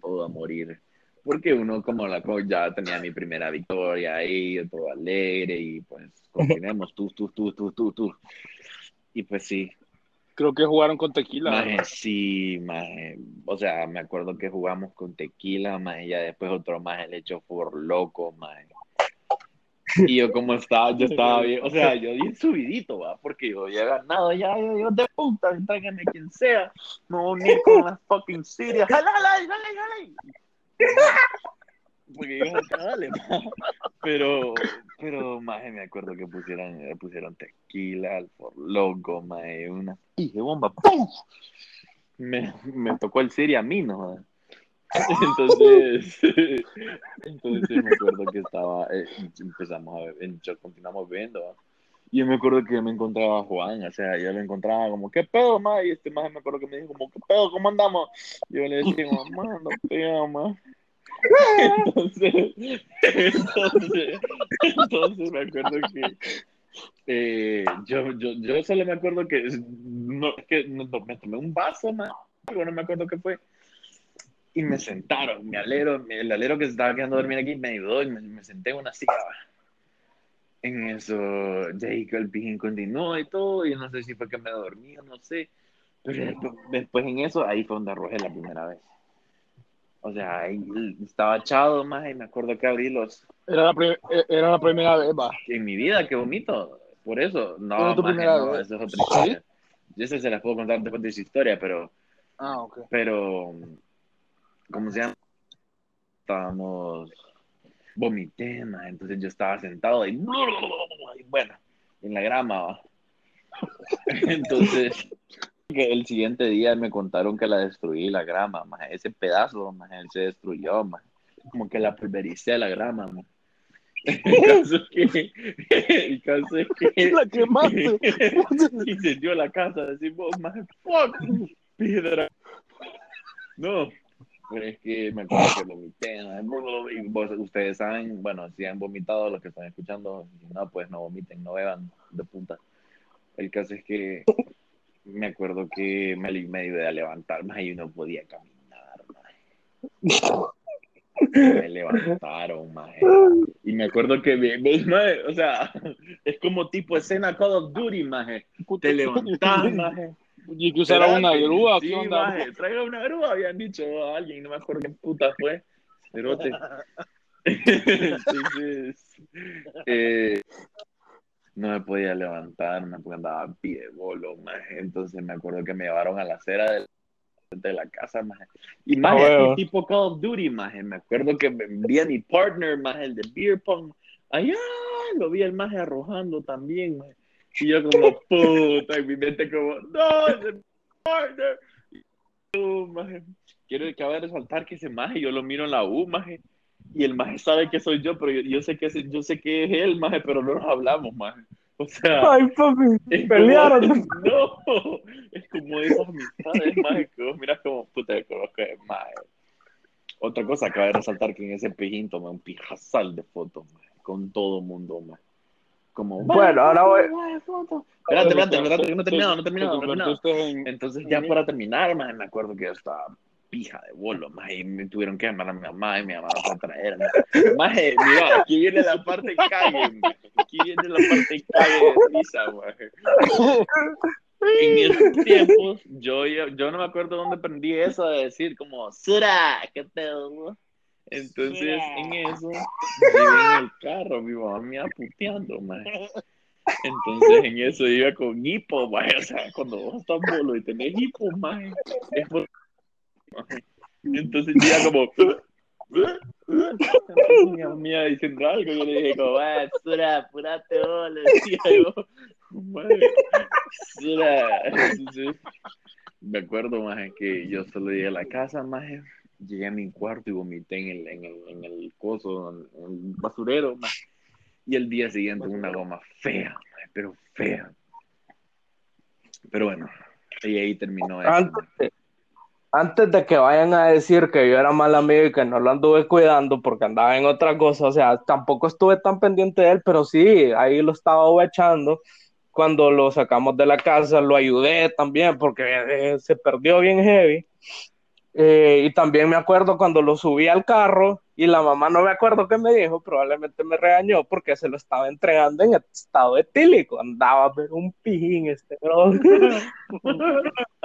Speaker 1: todo a morir. Porque uno como la co- ya tenía mi primera victoria ahí, todo alegre y pues continuemos, tú, tú, tú, tú, tú, tú. Y pues sí,
Speaker 2: Creo que jugaron con tequila.
Speaker 1: Maje, sí, maje. O sea, me acuerdo que jugamos con tequila, maje, ya después otro maje le echó por loco, maje. Y yo como estaba, yo estaba bien, o sea, yo bien subidito, va, porque yo ya he ganado, ya, yo, yo de puta, tráigame quien sea, me voy a unir con las fucking Sirias, jala, jala, jala, jala. Porque yo dale, pero, pero, maje, me acuerdo que pusieron, pusieron tequila, al loco, maje, una pije bomba, ¡pum! Me, me tocó el Siria a mí, ¿no? Entonces, entonces me acuerdo que estaba, eh, empezamos a yo continuamos viendo, ¿va? y yo me acuerdo que me encontraba Juan, o sea, yo lo encontraba como, ¿qué pedo, ma? Y este más me acuerdo que me dijo como, ¿qué pedo, cómo andamos? Y yo le decía, mamá, no pega, ma. Entonces, entonces, me acuerdo que eh, yo, yo, yo solo me acuerdo que, no, que no, me tomé un vaso, pero no me acuerdo qué fue y me sentaron. Mi alero, el alero que estaba quedando a dormir aquí me ayudó y me, senté en una silla. En eso, Jacob Pijín continuó y todo. Y no sé si fue que me dormí o no sé. Pero después, después en eso, ahí fue donde arrojé la primera vez. O sea, estaba echado más y me acuerdo que abrí los.
Speaker 2: Era la, eh, era la primera vez, va.
Speaker 1: En mi vida que vomito. Por eso, no, maje, no,
Speaker 2: vez.
Speaker 1: eso es otra historia. Yo esa se las puedo contar después de esa historia, pero
Speaker 2: Ah, ok.
Speaker 1: pero ¿cómo se llama? Estábamos vomité, entonces yo estaba sentado y, y bueno, en la grama, ¿va? entonces que el siguiente día me contaron que la destruí la grama, ma, ese pedazo, ma, él se destruyó, ma, como que la pulvericé la grama, ma. El caso es que, el caso es que
Speaker 2: La quemaste.
Speaker 1: incendió la casa, decimos, man, fuck, piedra. No, pero es que me acuerdo que vomité, y vos- ustedes saben, bueno, si han vomitado los que están escuchando, no, pues no vomiten, no beban de punta. El caso es que me acuerdo que me, me ayudé a levantar, más y no podía caminar, maje. Me levantaron, maje. Y me acuerdo que, maje, o sea, es como tipo escena Call of Duty, maje. Te levantás, maje.
Speaker 2: Y que usara una grúa,
Speaker 1: Sí,
Speaker 2: ¿qué onda?
Speaker 1: maje, traiga una grúa, habían dicho a alguien, no me acuerdo qué puta fue. Cerote. Entonces, eh, no me podía levantar, me andaba a pie de bolo. Entonces me acuerdo que me llevaron a la acera de, de la casa. Y más
Speaker 3: huevo.
Speaker 1: tipo Call of Duty, maje. Me acuerdo que me vi a mi partner, maje, el de Beer Pong. Allá lo vi el maje arrojando también. Y yo como, puta, en mi mente como, no, es mi partner. Y maje, quiero acabar de resaltar que ese maje, yo lo miro en la U, maje. Y el maje sabe que soy yo, pero yo, yo sé que es, yo sé que es él, maje, pero no nos hablamos, maje. O sea,
Speaker 3: Ay, papi,
Speaker 1: es como-
Speaker 3: pelearon.
Speaker 1: no, es como esas amistades, maje, que vos miras como, puta, yo conozco a maje. Otra cosa, acaba de resaltar que en ese pijín tomé un pijazal de fotos, maje, con todo mundo, maje. Como,
Speaker 3: Bueno, ahora voy-
Speaker 1: Espérate, espérate, espérate, que no he terminado, no he terminado, no terminado. Entonces, ya para terminar, maje, me acuerdo que yo estaba pija de bolo, maje, y me tuvieron que llamar a mi mamá y mi mamá fue a traer. Maje, mira, aquí viene la parte cague, maje. Aquí viene la parte cague de risa, maje. En esos tiempos, yo, yo, yo no me acuerdo dónde aprendí eso de decir como, Sura, ¿qué pedo? Entonces,
Speaker 2: Sura.
Speaker 1: en eso, yo en el carro, mi mamá me iba puteando, maje. Entonces, en eso iba con hipo, maje. O sea, cuando vos estás bolo y tenés hipo, maje, es por... Entonces, iba como... Mamá me iba diciendo algo, yo le dije como, ah, Sura, apurate vos, le decía yo. Sura. Me acuerdo, maje, que yo solo llegué a la casa, maje, llegué a mi cuarto y vomité en el, en el, en el coso, en el basurero, maje. Y el día siguiente una goma fea, maje, pero fea. Pero bueno, y ahí terminó eso.
Speaker 3: Antes antes de que vayan a decir que yo era mal amigo y que no lo anduve cuidando porque andaba en otra cosa, o sea, tampoco estuve tan pendiente de él, pero sí, ahí lo estaba echando. Cuando lo sacamos de la casa, lo ayudé también porque eh, se perdió bien heavy. Eh, y también me acuerdo cuando lo subí al carro y la mamá no me acuerdo qué me dijo, probablemente me regañó porque se lo estaba entregando en estado etílico. Andaba a ver un pijín este bro.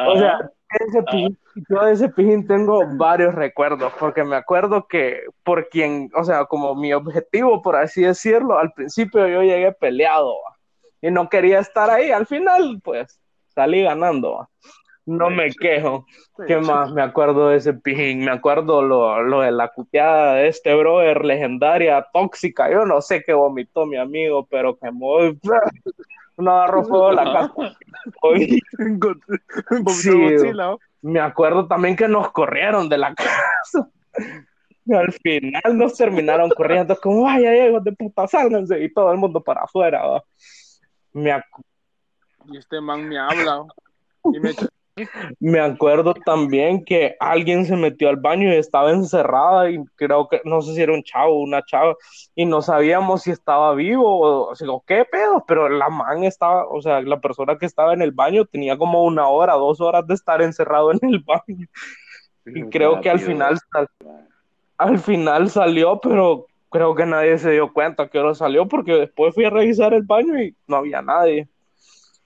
Speaker 3: O sea, ese pijín, yo de ese pijín tengo varios recuerdos, porque me acuerdo que por quien, o sea, como mi objetivo, por así decirlo, al principio yo llegué peleado ¿va? y no quería estar ahí, al final, pues, salí ganando, ¿va? No me quejo. ¿Qué más me acuerdo de ese pijín? Me acuerdo lo, lo de la cuteada de este brother, legendaria, tóxica, yo no sé qué vomitó mi amigo, pero quemó, no agarró fuego la casa. Sí. Me acuerdo también que nos corrieron de la casa. Y al final nos terminaron corriendo como, vaya, hijos de puta, sálganse. Y todo el mundo para afuera. ¿va? Me,
Speaker 2: Y este man me habla. Y me echa-
Speaker 3: me acuerdo también que alguien se metió al baño y estaba encerrada. Y creo que, no sé si era un chavo o una chava. Y no sabíamos si estaba vivo o, o sea, qué pedo. Pero la man estaba, o sea, la persona que estaba en el baño tenía como una hora, dos horas de estar encerrado en el baño. Y creo que al final, sal- al final salió, pero creo que nadie se dio cuenta que hora salió porque después fui a revisar el baño y no había nadie.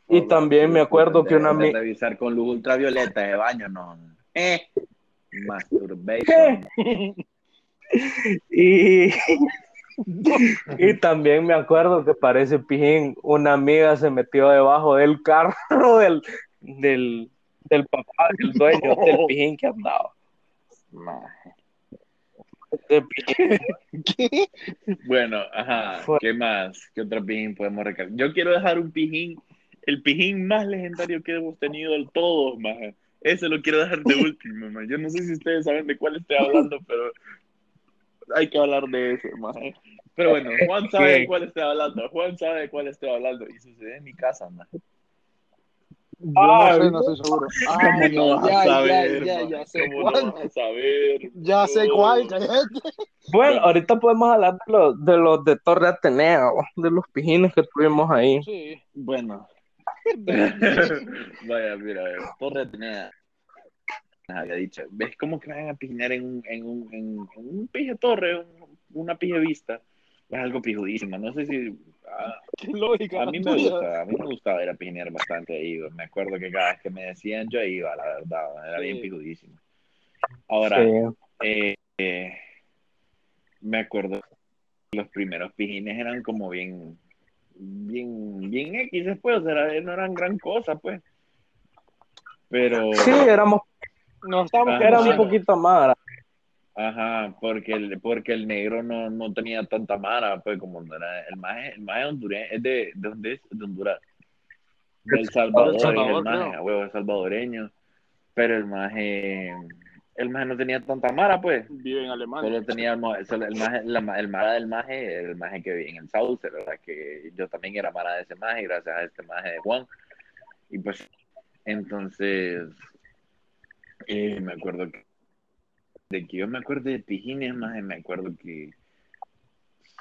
Speaker 3: Y
Speaker 1: No,
Speaker 3: también me acuerdo que una amiga...
Speaker 1: revisar con luz ultravioleta de baño, no. Eh. Masturbation.
Speaker 3: Y, y también me acuerdo que parece pijín, una amiga se metió debajo del carro del, del, del papá del dueño del pijín que andaba.
Speaker 2: ¿Qué?
Speaker 1: Bueno, ajá. ¿Qué más? ¿Qué otro pijín podemos recargar? Yo quiero dejar un pijín, el pijín más legendario que hemos tenido todos, maje. Ese lo quiero dejar de último, maje. Yo no sé si ustedes saben de cuál estoy hablando, pero hay que hablar de ese, maje. Pero bueno, Juan sabe de cuál estoy hablando. Juan sabe de cuál estoy hablando. Y sucede en mi casa, maje.
Speaker 2: Yo
Speaker 3: Ah,
Speaker 2: no sé, no estoy seguro. Ah,
Speaker 1: ¿Cómo no vas
Speaker 2: ya,
Speaker 1: a
Speaker 2: ya,
Speaker 1: saber?
Speaker 2: ya, sé
Speaker 1: ¿Cómo
Speaker 2: cuál.
Speaker 1: no vas a saber?
Speaker 2: Ya sé cuál, cállate.
Speaker 3: Bueno, ahorita podemos hablar de los de, los de Torre Ateneo, de los pijines que tuvimos ahí.
Speaker 2: Sí.
Speaker 1: Bueno, Vaya, mira, Torre tenía había dicho, ¿ves cómo que van a en un, en un, en, en un pije torre, un- una pije vista? Es algo pijudísimo, no sé si... ah,
Speaker 2: Qué lógica.
Speaker 1: a mí me
Speaker 2: tuya.
Speaker 1: gusta, a mí me gustaba ir a pijinear bastante ahí, me acuerdo que cada vez que me decían yo iba, la verdad, era bien pijudísimo. Ahora,
Speaker 3: Sí.
Speaker 1: eh, eh, me acuerdo, los primeros pijines eran como bien, bien, bien X después, o sea, no eran gran cosa, pues. Pero.
Speaker 3: Sí, éramos,
Speaker 2: No estábamos
Speaker 1: Ajá.
Speaker 3: era un poquito más.
Speaker 1: Ajá, porque el, porque el negro no, no tenía tanta mara, pues como no era, el maje, el maje hondureño, es de, ¿de dónde es? De Honduras. De El Salvador,
Speaker 2: El Salvador,
Speaker 1: es el maje, a huevo, salvadoreño. Pero el maje, el maje no tenía tanta mara, pues.
Speaker 2: Vive en Alemania.
Speaker 1: Solo tenía el, maje, la el mara del maje, el maje que vive en el Sauce, ¿verdad? Que yo también era mara de ese maje, gracias a este maje de Juan. Y pues, entonces, eh, me acuerdo que, de que yo me acuerdo de pijines, maje, me acuerdo que,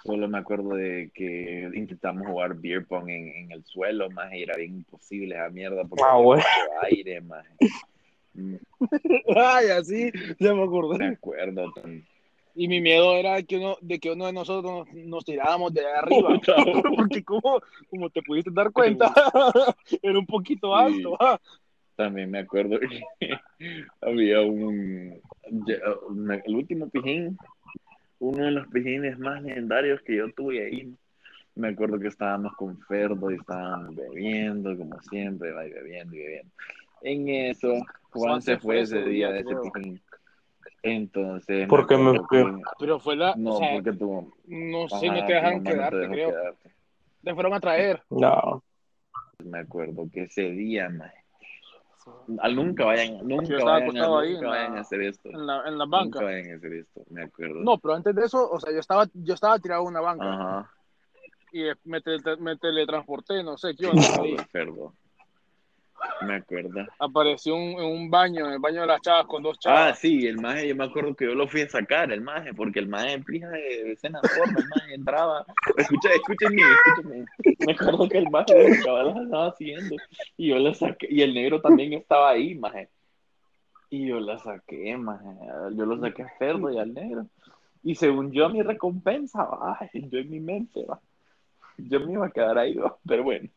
Speaker 1: solo me acuerdo de que intentamos jugar beer pong en, en el suelo, maje, y era bien imposible esa mierda porque
Speaker 3: Ah,
Speaker 1: había mucho aire, maje.
Speaker 2: Ay, así, ya me
Speaker 1: Me
Speaker 2: acordé.
Speaker 1: acuerdo.
Speaker 2: Y mi miedo era que uno, de que uno de nosotros nos, nos tiráramos de arriba. Porque como, como te pudiste dar cuenta, era un poquito
Speaker 1: Sí.
Speaker 2: alto. ah.
Speaker 1: También me acuerdo que había un, el último pijín, uno de los pijines más legendarios que yo tuve ahí. Me acuerdo que estábamos con Ferdo y estábamos bebiendo, como siempre, va, y bebiendo y bebiendo. En eso, Juan se fue ese día de ese pijín. Entonces,
Speaker 3: ¿Por qué me fui?
Speaker 2: Pero fue la.
Speaker 1: No,
Speaker 2: o sea,
Speaker 1: porque tú.
Speaker 2: no sé, no te dejaron
Speaker 1: no te
Speaker 2: quedarte,
Speaker 1: dejó
Speaker 2: creo.
Speaker 1: quedarte.
Speaker 2: Te fueron a traer.
Speaker 3: No.
Speaker 1: Me acuerdo que ese día, al nunca vayan, nunca vayan, a,
Speaker 2: ahí
Speaker 1: nunca
Speaker 2: en la-
Speaker 1: vayan a hacer esto.
Speaker 2: En la, en la
Speaker 1: Nunca
Speaker 2: banca.
Speaker 1: vayan a hacer esto, me acuerdo.
Speaker 2: No, pero antes de eso, o sea, yo estaba, yo estaba tirado en una banca
Speaker 1: Ajá.
Speaker 2: y me, tele- me teletransporté, no sé qué onda ahí.
Speaker 1: Perdón. Me acuerdo.
Speaker 2: Apareció un, en un baño, en el baño de las chavas con dos
Speaker 1: Ah,
Speaker 2: chavas.
Speaker 1: sí, el maje, yo me acuerdo que yo lo fui a sacar, el maje, porque el maje plija de escena forma, el maje entraba. Escucha, escúchenme, escúchenme. Me acuerdo que el maje de cabalas estaba haciendo y yo lo saqué, y el negro también estaba ahí, maje. Y yo la saqué, maje. Yo lo saqué a Ferdo y al negro. Y según yo, mi recompensa, ay, yo en mi mente, va. Yo me iba a quedar ahí, va. pero bueno,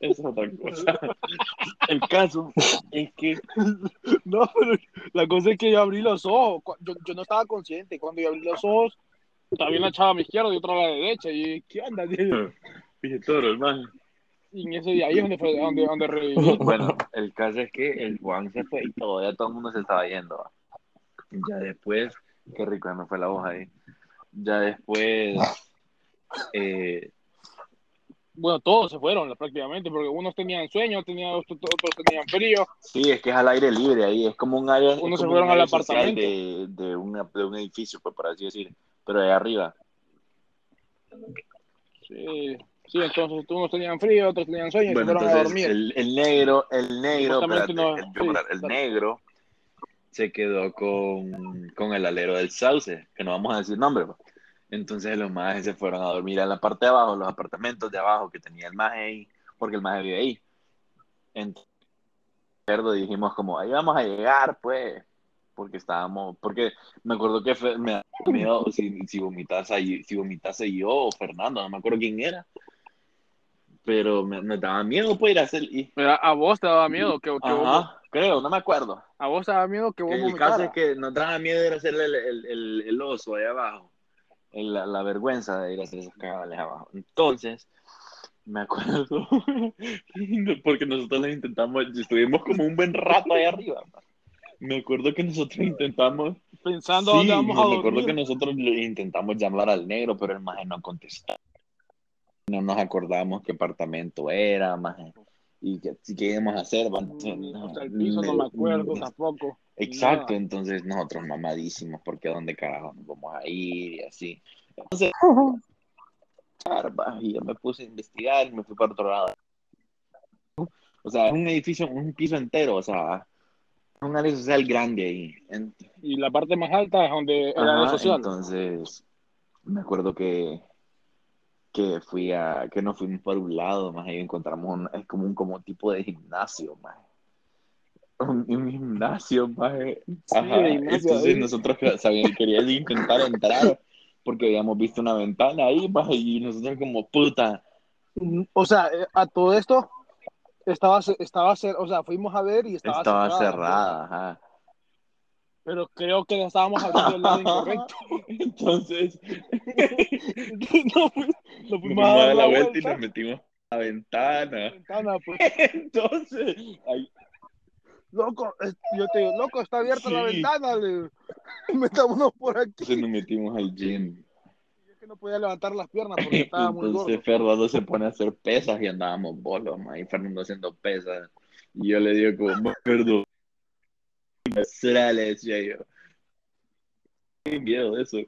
Speaker 1: es otra cosa. El caso es que
Speaker 2: No, pero la cosa es que yo abrí los ojos. Yo, yo no estaba consciente. Cuando yo abrí los ojos, había una chava a mi izquierda y otra a la derecha. Y ¿qué onda? tío?
Speaker 1: Dije toro, hermano.
Speaker 2: Y en ese día ahí es donde, fue, donde, donde reviví.
Speaker 1: Bueno, el caso es que el Juan se fue y todavía todo el mundo se estaba yendo. Ya después, qué rico, me fue la voz ahí. Ya después, eh,
Speaker 2: Bueno, todos se fueron prácticamente, porque unos tenían sueño, tenían, otros, otros tenían frío.
Speaker 1: sí, es que es al aire libre ahí, es como un área.
Speaker 2: Unos se fueron al apartamento.
Speaker 1: De, de, una- de un edificio, pues por así decir, pero de arriba.
Speaker 2: Sí, sí, entonces unos tenían frío, otros tenían sueño y
Speaker 1: Bueno,
Speaker 2: se fueron a
Speaker 1: entonces
Speaker 2: dormir.
Speaker 1: el, el negro, el negro, espérate,
Speaker 2: no,
Speaker 1: el,
Speaker 2: sí,
Speaker 1: el negro se quedó con, con el alero del sauce, que no vamos a decir nombre. pues. Entonces los majes se fueron a dormir a la parte de abajo, los apartamentos de abajo que tenía el maje ahí, porque el maje vive ahí. Entonces, dijimos como, ahí vamos a llegar, pues, porque estábamos, porque me acuerdo que fue- me daba miedo si, si vomitase si vomitase yo o Fernando, no me acuerdo quién era. Pero me, me daba miedo, pues, ir a hacer, y,
Speaker 2: a vos te daba miedo que, que vos,
Speaker 1: Ajá, creo, no me acuerdo.
Speaker 2: a vos te daba miedo que vos
Speaker 1: El caso es que nos daba miedo ir a hacerle el, el, el, el oso ahí abajo. La, la vergüenza de ir a hacer esos cabales abajo. Entonces, me acuerdo, porque nosotros les intentamos, estuvimos como un buen rato ahí arriba. Me acuerdo que nosotros intentamos,
Speaker 2: Pensando
Speaker 1: sí,
Speaker 2: dónde vamos a
Speaker 1: me acuerdo
Speaker 2: dormir.
Speaker 1: que nosotros intentamos llamar al negro, pero el maje no contestó. No nos acordamos qué apartamento era, maje, y qué, qué íbamos a hacer.
Speaker 2: Mm, Hasta el piso no me acuerdo tampoco.
Speaker 1: Exacto,
Speaker 2: Nada.
Speaker 1: entonces nosotros mamadísimos, porque a dónde carajo nos vamos a ir y así. Entonces, y yo me puse a investigar y me fui para otro lado. O sea, es un edificio, un piso entero, o sea, un área social grande ahí. En-
Speaker 2: Y la parte más alta es donde era
Speaker 1: Ajá,
Speaker 2: social.
Speaker 1: Entonces, me acuerdo que que fui a, que nos fuimos por un lado, más ahí encontramos un, es como un como tipo de gimnasio, más. Un, un gimnasio, más. Ajá,
Speaker 2: gimnasio
Speaker 1: entonces nosotros sabíamos, queríamos intentar entrar porque habíamos visto una ventana ahí, más, y nosotros como puta.
Speaker 2: O sea, eh, a todo esto estaba, estaba o sea, fuimos a ver y estaba,
Speaker 1: Estaba
Speaker 2: cerrada.
Speaker 1: cerrada, ajá.
Speaker 2: Pero creo que no estábamos hablando del lado incorrecto.
Speaker 1: Entonces,
Speaker 2: no, no
Speaker 1: nos
Speaker 2: fuimos
Speaker 1: a dar la vuelta y
Speaker 2: vuelta.
Speaker 1: nos metimos a la ventana.
Speaker 2: Ventana, pues.
Speaker 1: Entonces, ahí-
Speaker 2: Loco, yo te digo, loco, está abierta la
Speaker 1: Sí.
Speaker 2: ventana. Le. Metámonos por aquí.
Speaker 1: entonces nos metimos al gym.
Speaker 2: Es que no podía levantar las piernas porque estaba muy gordo.
Speaker 1: Entonces Fernando se pone a hacer pesas y andábamos bolos, ma, y Fernando haciendo pesas. Y yo le digo como, perdón, le decía yo. Qué miedo de eso.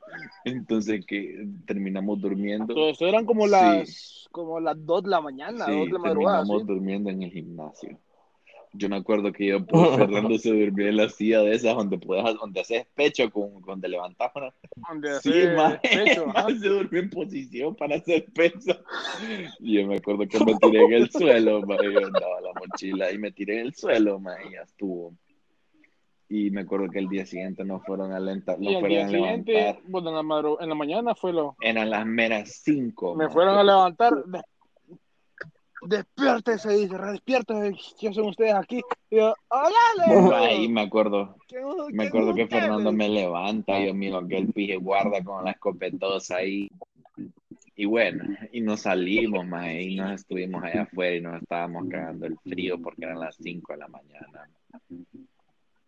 Speaker 1: Entonces que terminamos durmiendo.
Speaker 2: Entonces eran como
Speaker 1: Sí.
Speaker 2: las como las 2 de la mañana,
Speaker 1: Sí,
Speaker 2: 2 de la madrugada.
Speaker 1: terminamos
Speaker 2: ¿sí?
Speaker 1: durmiendo en el gimnasio. Yo me acuerdo que yo, pues, Fernando se durmió en la silla de esas donde puedes, donde haces pecho con, donde levantas una.
Speaker 2: Donde
Speaker 1: Sí, ma,
Speaker 2: pecho, ajá.
Speaker 1: se durmió en posición para hacer peso. Y yo me acuerdo que me tiré en el suelo, ma, yo andaba la mochila y me tiré en el suelo, ma, y ya estuvo. Y me acuerdo que el día siguiente nos fueron a alentar,
Speaker 2: Y
Speaker 1: nos
Speaker 2: al
Speaker 1: fueron
Speaker 2: día
Speaker 1: a
Speaker 2: siguiente,
Speaker 1: levantar.
Speaker 2: bueno, en la, madru- en la mañana fue lo.
Speaker 1: Eran las meras cinco.
Speaker 2: Me
Speaker 1: ma.
Speaker 2: fueron a levantar. de- Despiértese, dice, despiértese, ¿qué son ustedes aquí? Y yo,
Speaker 1: Y me acuerdo,
Speaker 2: ¿Qué-
Speaker 1: Me acuerdo que
Speaker 2: ustedes?
Speaker 1: Fernando me levanta yo miro que el pije guarda con la escopetosa ahí. Y bueno, y nos salimos, más y nos estuvimos allá afuera y nos estábamos cagando el frío porque eran las 5 de la mañana.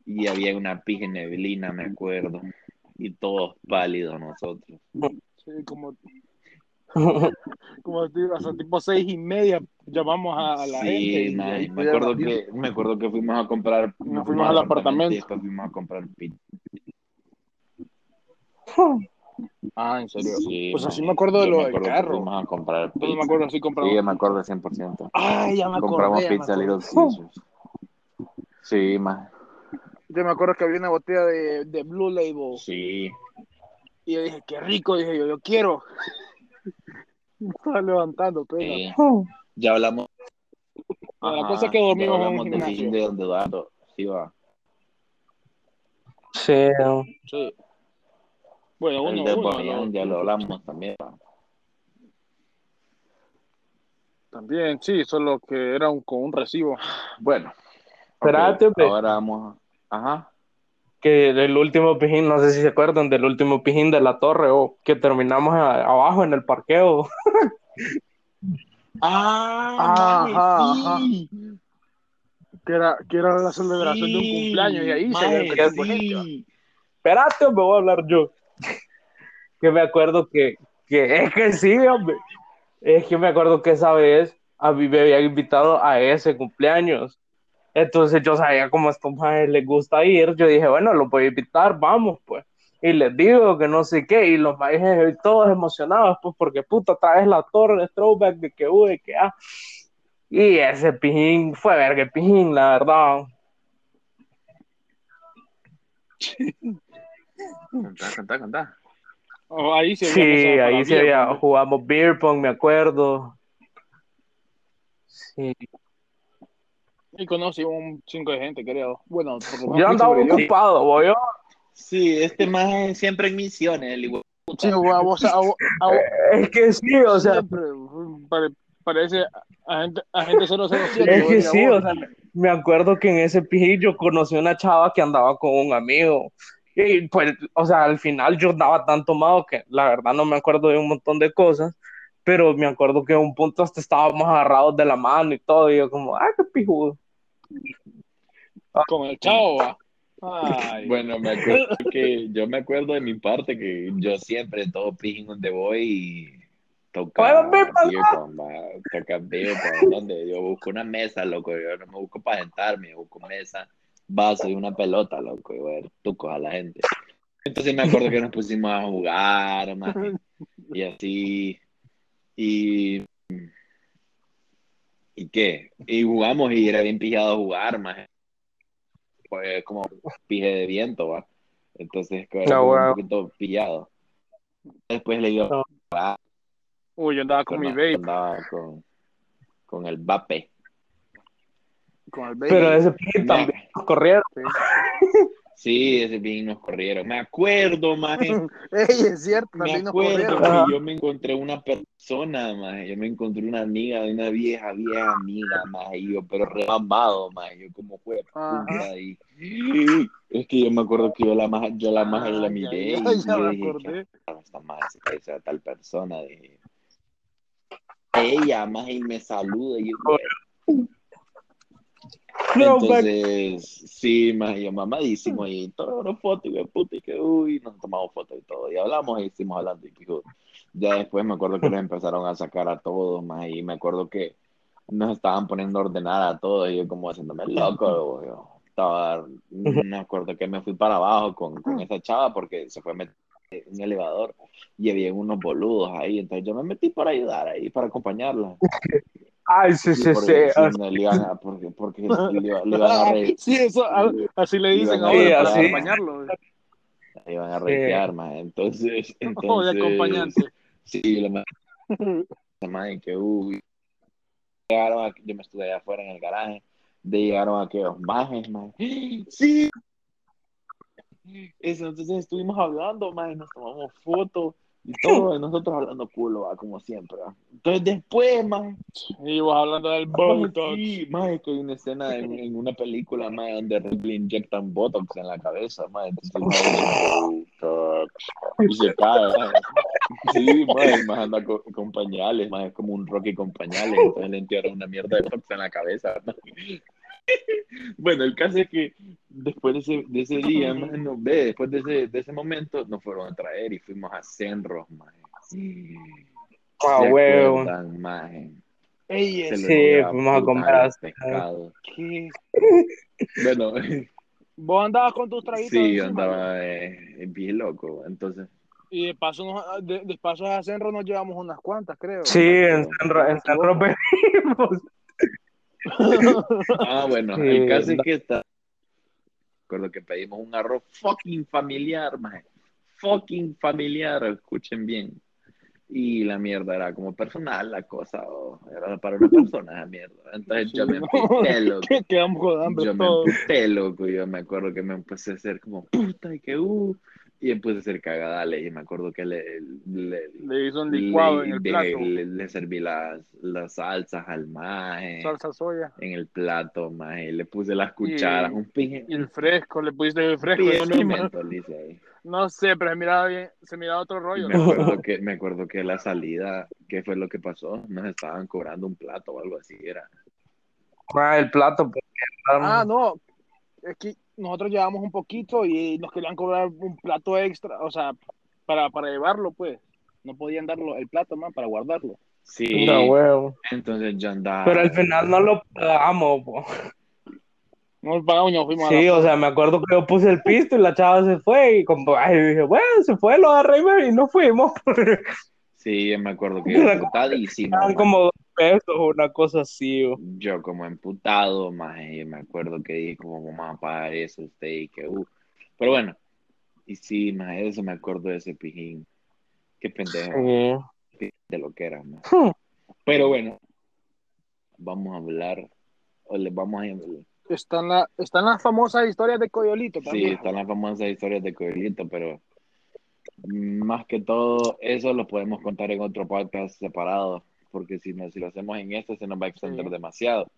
Speaker 1: Y había una pije neblina, me acuerdo. Y todos pálidos nosotros.
Speaker 2: Sí, como, como hasta tipo seis y media llamamos a, a la gente.
Speaker 1: Sí,
Speaker 2: y
Speaker 1: ma,
Speaker 2: ahí
Speaker 1: y me acuerdo que me acuerdo que fuimos a comprar
Speaker 2: Nos fuimos al apartamento.
Speaker 1: y después fuimos a comprar pizza.
Speaker 2: Ah, en serio.
Speaker 1: Sí,
Speaker 2: pues así me acuerdo de
Speaker 1: yo
Speaker 2: lo
Speaker 1: me
Speaker 2: del carro.
Speaker 1: Fuimos a comprar
Speaker 2: Entonces me
Speaker 1: pizza.
Speaker 2: acuerdo así compramos.
Speaker 1: Sí, yo me acuerdo 100%.
Speaker 2: Ay, ya me.
Speaker 1: Compramos
Speaker 2: ya me
Speaker 1: pizza. Little Caesars. Sí, más.
Speaker 2: Yo me acuerdo que había una botella de, de Blue Label.
Speaker 1: Sí.
Speaker 2: Y yo dije, qué rico. Dije yo, yo quiero. Me estaba levantando, pero.
Speaker 1: sí. Ya hablamos.
Speaker 2: La cosa es que
Speaker 1: ya
Speaker 2: dormimos en un
Speaker 1: hablamos
Speaker 2: gimnasio.
Speaker 1: de donde Eduardo. Sí, va.
Speaker 3: Sí,
Speaker 2: Sí. Bueno,
Speaker 1: El
Speaker 2: uno,
Speaker 1: de
Speaker 2: uno,
Speaker 1: ya lo hablamos también. va.
Speaker 2: También, sí, solo que era un, con un recibo.
Speaker 1: Bueno.
Speaker 3: Espérate.
Speaker 1: Ahora vamos. Ajá.
Speaker 3: que del último pijín, no sé si se acuerdan del último pijín de la torre o que terminamos a- abajo en el parqueo.
Speaker 1: Ah,
Speaker 2: Ajá,
Speaker 1: sí.
Speaker 2: Que era, que era la celebración de un
Speaker 1: Sí,
Speaker 2: cumpleaños y ahí se
Speaker 1: maje,
Speaker 2: ve que
Speaker 1: sí.
Speaker 3: Espérate, me voy a hablar yo. que me acuerdo que, que es que sí, hombre. Es que me acuerdo que esa vez a mí me habían invitado a ese cumpleaños. Entonces yo sabía cómo a estos majes les gusta ir. Yo dije, bueno, los voy a invitar, vamos, pues. Y les digo que no sé qué. Y los majes todos emocionados, pues, porque puta, traes la torre de throwback de que hubo, de que ah. Y ese pijín fue verga el pijín, la verdad.
Speaker 1: Contá, contá, contá.
Speaker 2: Oh, ahí sí,
Speaker 3: Sí, ahí
Speaker 2: bien,
Speaker 3: había, jugamos beer pong, me acuerdo. Sí.
Speaker 2: Y conocí un chingo de gente, creo. Bueno,
Speaker 3: Yo andaba ocupado, voy yo.
Speaker 1: Sí, este más siempre en misiones, el igual.
Speaker 2: Sí, a vos, a vos- a vos-
Speaker 3: Es que sí, o sea,
Speaker 2: siempre, pare- parece agente, agente 007.
Speaker 3: es que sí, o sea, me acuerdo que en ese pijillo conocí una chava que andaba con un amigo. Y pues, o sea, al final yo andaba tan tomado que la verdad no me acuerdo de un montón de cosas, pero me acuerdo que en un punto hasta estábamos agarrados de la mano y todo, y yo como, ah, qué pijudo.
Speaker 2: Con el chavo. Ay,
Speaker 1: Bueno, me acuerdo que yo me acuerdo de mi parte que yo siempre todo pijing donde voy y toca pong, donde yo busco una mesa, loco, yo no me busco para sentarme, yo busco mesa, vaso y una pelota, loco, y voy a ver tucos a la gente. Entonces me acuerdo que nos pusimos a jugar, maje, y así, y ¿y qué? Y jugamos y era bien pillado jugar, maje. Pues como pije de viento, va. Entonces, era un poquito pillado. Después le digo,
Speaker 3: No.
Speaker 2: Uy, yo andaba con mi babe,
Speaker 1: andaba con, con el vape.
Speaker 2: con el babe.
Speaker 3: Pero ese pijín
Speaker 1: Me-
Speaker 3: también corrieron.
Speaker 1: Sí, ese bien nos corrieron. Me acuerdo, maje.
Speaker 2: Ey, es cierto,
Speaker 1: Me
Speaker 2: nos
Speaker 1: acuerdo
Speaker 2: corrieron.
Speaker 1: Yo me encontré una persona, maje. Yo me encontré una amiga, una vieja, vieja amiga, maje. Y yo, pero remamado, maje. Yo como fue puta y Es que yo me acuerdo que yo la más, yo la más la
Speaker 2: Ah,
Speaker 1: miré
Speaker 2: ya,
Speaker 1: y
Speaker 2: ya,
Speaker 1: yo
Speaker 2: ya me
Speaker 1: dije,
Speaker 2: acordé.
Speaker 1: "Ah, esta madre se parece a tal persona. Dije. Ella más y me saluda y yo. Entonces, sí, más yo mamadísimo y todo una foto y de puta y que uy, nos tomamos fotos y todo y hablamos y hicimos hablando y ya después me acuerdo que los empezaron a sacar a todos más y me acuerdo que nos estaban poniendo a ordenar a todos y yo como haciéndome loco, yo estaba, me acuerdo que me fui para abajo con, con esa chava porque se fue a meter en un elevador y había unos boludos ahí, entonces yo me metí para ayudar ahí, para acompañarla.
Speaker 3: Ay, sí, sí, sí.
Speaker 1: Sí, le iban a, porque, porque le, le iban a re-
Speaker 2: Sí, eso, a- así le dicen
Speaker 1: Sí,
Speaker 2: ahora para
Speaker 3: así.
Speaker 2: acompañarlo.
Speaker 1: le iban a reitear, más. Entonces,
Speaker 2: O de
Speaker 1: entonces,
Speaker 2: acompañante.
Speaker 1: sí, ma- la madre que uy, llegaron a- yo me estuve allá afuera en el garaje, de llegaron aquellos majes, man. Sí. Eso, entonces estuvimos hablando, más, nos tomamos fotos y todo, y nosotros hablando culo, va, como siempre. va. Entonces después, más,
Speaker 2: Y vos hablando del Botox.
Speaker 1: Sí, maje, que hay una escena en, en una película, maje, donde le inyectan Botox en la cabeza, maje, entonces y se cae, maje. Sí, el maje anda con, con pañales, maje, es como un Rocky con pañales, entonces le entierran una mierda de Botox en la cabeza. Bueno, el caso es que después de ese, de ese día, maje, nos ve, después de ese, de ese momento, nos fueron a traer y fuimos a Senros, maje.
Speaker 3: Ah,
Speaker 1: ¿Se
Speaker 3: huevo.
Speaker 2: Ey,
Speaker 3: Sí, fuimos a
Speaker 1: pescados.
Speaker 2: que
Speaker 1: Bueno,
Speaker 2: vos andabas con tus traguitos
Speaker 1: sí, yo andaba eh, bien loco. Entonces,
Speaker 2: Y de paso, nos- de, de paso a Senro nos llevamos unas cuantas, creo.
Speaker 3: Sí, en Sanro, en Sanro venimos.
Speaker 1: ah, bueno,
Speaker 3: Sí,
Speaker 1: el caso es
Speaker 3: no.
Speaker 1: que está. Recuerdo que pedimos un arroz fucking familiar, maje. Fucking familiar, escuchen bien. Y la mierda era como personal, la cosa, o era para una persona la mierda. Entonces yo
Speaker 2: Sí,
Speaker 1: me
Speaker 2: no.
Speaker 1: emputé, loco.
Speaker 2: Quedamos
Speaker 1: Yo me
Speaker 2: todos.
Speaker 1: emputé, loco. Yo me acuerdo que me empecé a hacer como puta y que uh. Y empecé a hacer cagadales. Y me acuerdo que le, le,
Speaker 2: Le hizo un licuado
Speaker 1: le,
Speaker 2: en el plato.
Speaker 1: le- le serví las, las salsas al maje
Speaker 2: Salsa soya.
Speaker 1: en el plato, maje. Le puse las cucharas,
Speaker 2: Y-
Speaker 1: un pije.
Speaker 2: Y el fresco, le pusiste el fresco
Speaker 1: ahí.
Speaker 2: No sé, pero se miraba bien, se miraba otro rollo.
Speaker 1: me acuerdo que, me acuerdo que la salida, ¿qué fue lo que pasó? Nos estaban cobrando un plato o algo así, era.
Speaker 3: Ah, el plato. pues,
Speaker 2: Ah, no. Es que nosotros llevamos un poquito y nos querían cobrar un plato extra, o sea, para, para llevarlo, pues. No podían darlo el plato más para guardarlo.
Speaker 1: Sí,
Speaker 3: No, huevo.
Speaker 1: entonces yo andaba.
Speaker 3: Pero al final no lo pagamos, po.
Speaker 2: No lo pagamos y nos fuimos a
Speaker 3: Sí,
Speaker 2: la-
Speaker 3: o sea, me acuerdo que yo puse el pisto y la chava se fue y como, ay, dije, bueno, se fue, lo agarré y nos fuimos.
Speaker 1: Sí, me acuerdo que yo
Speaker 3: como pesos o una cosa así. o-
Speaker 1: Yo como emputado, maje, yo me acuerdo que dije como vamos a pagar eso usted y que uh. Pero bueno, y sí, maje, eso me acuerdo de ese pijín. Qué pendejo de lo que era, maje.
Speaker 3: Hmm.
Speaker 1: Pero bueno, vamos a hablar, o les vamos a
Speaker 2: Están, la, están las famosas historias de Coyolito
Speaker 1: Sí, están las famosas historias de Coelito, pero más que todo eso lo podemos contar en otro podcast separado, porque si, no, si lo hacemos en este se nos va a extender
Speaker 2: Sí.
Speaker 1: demasiado.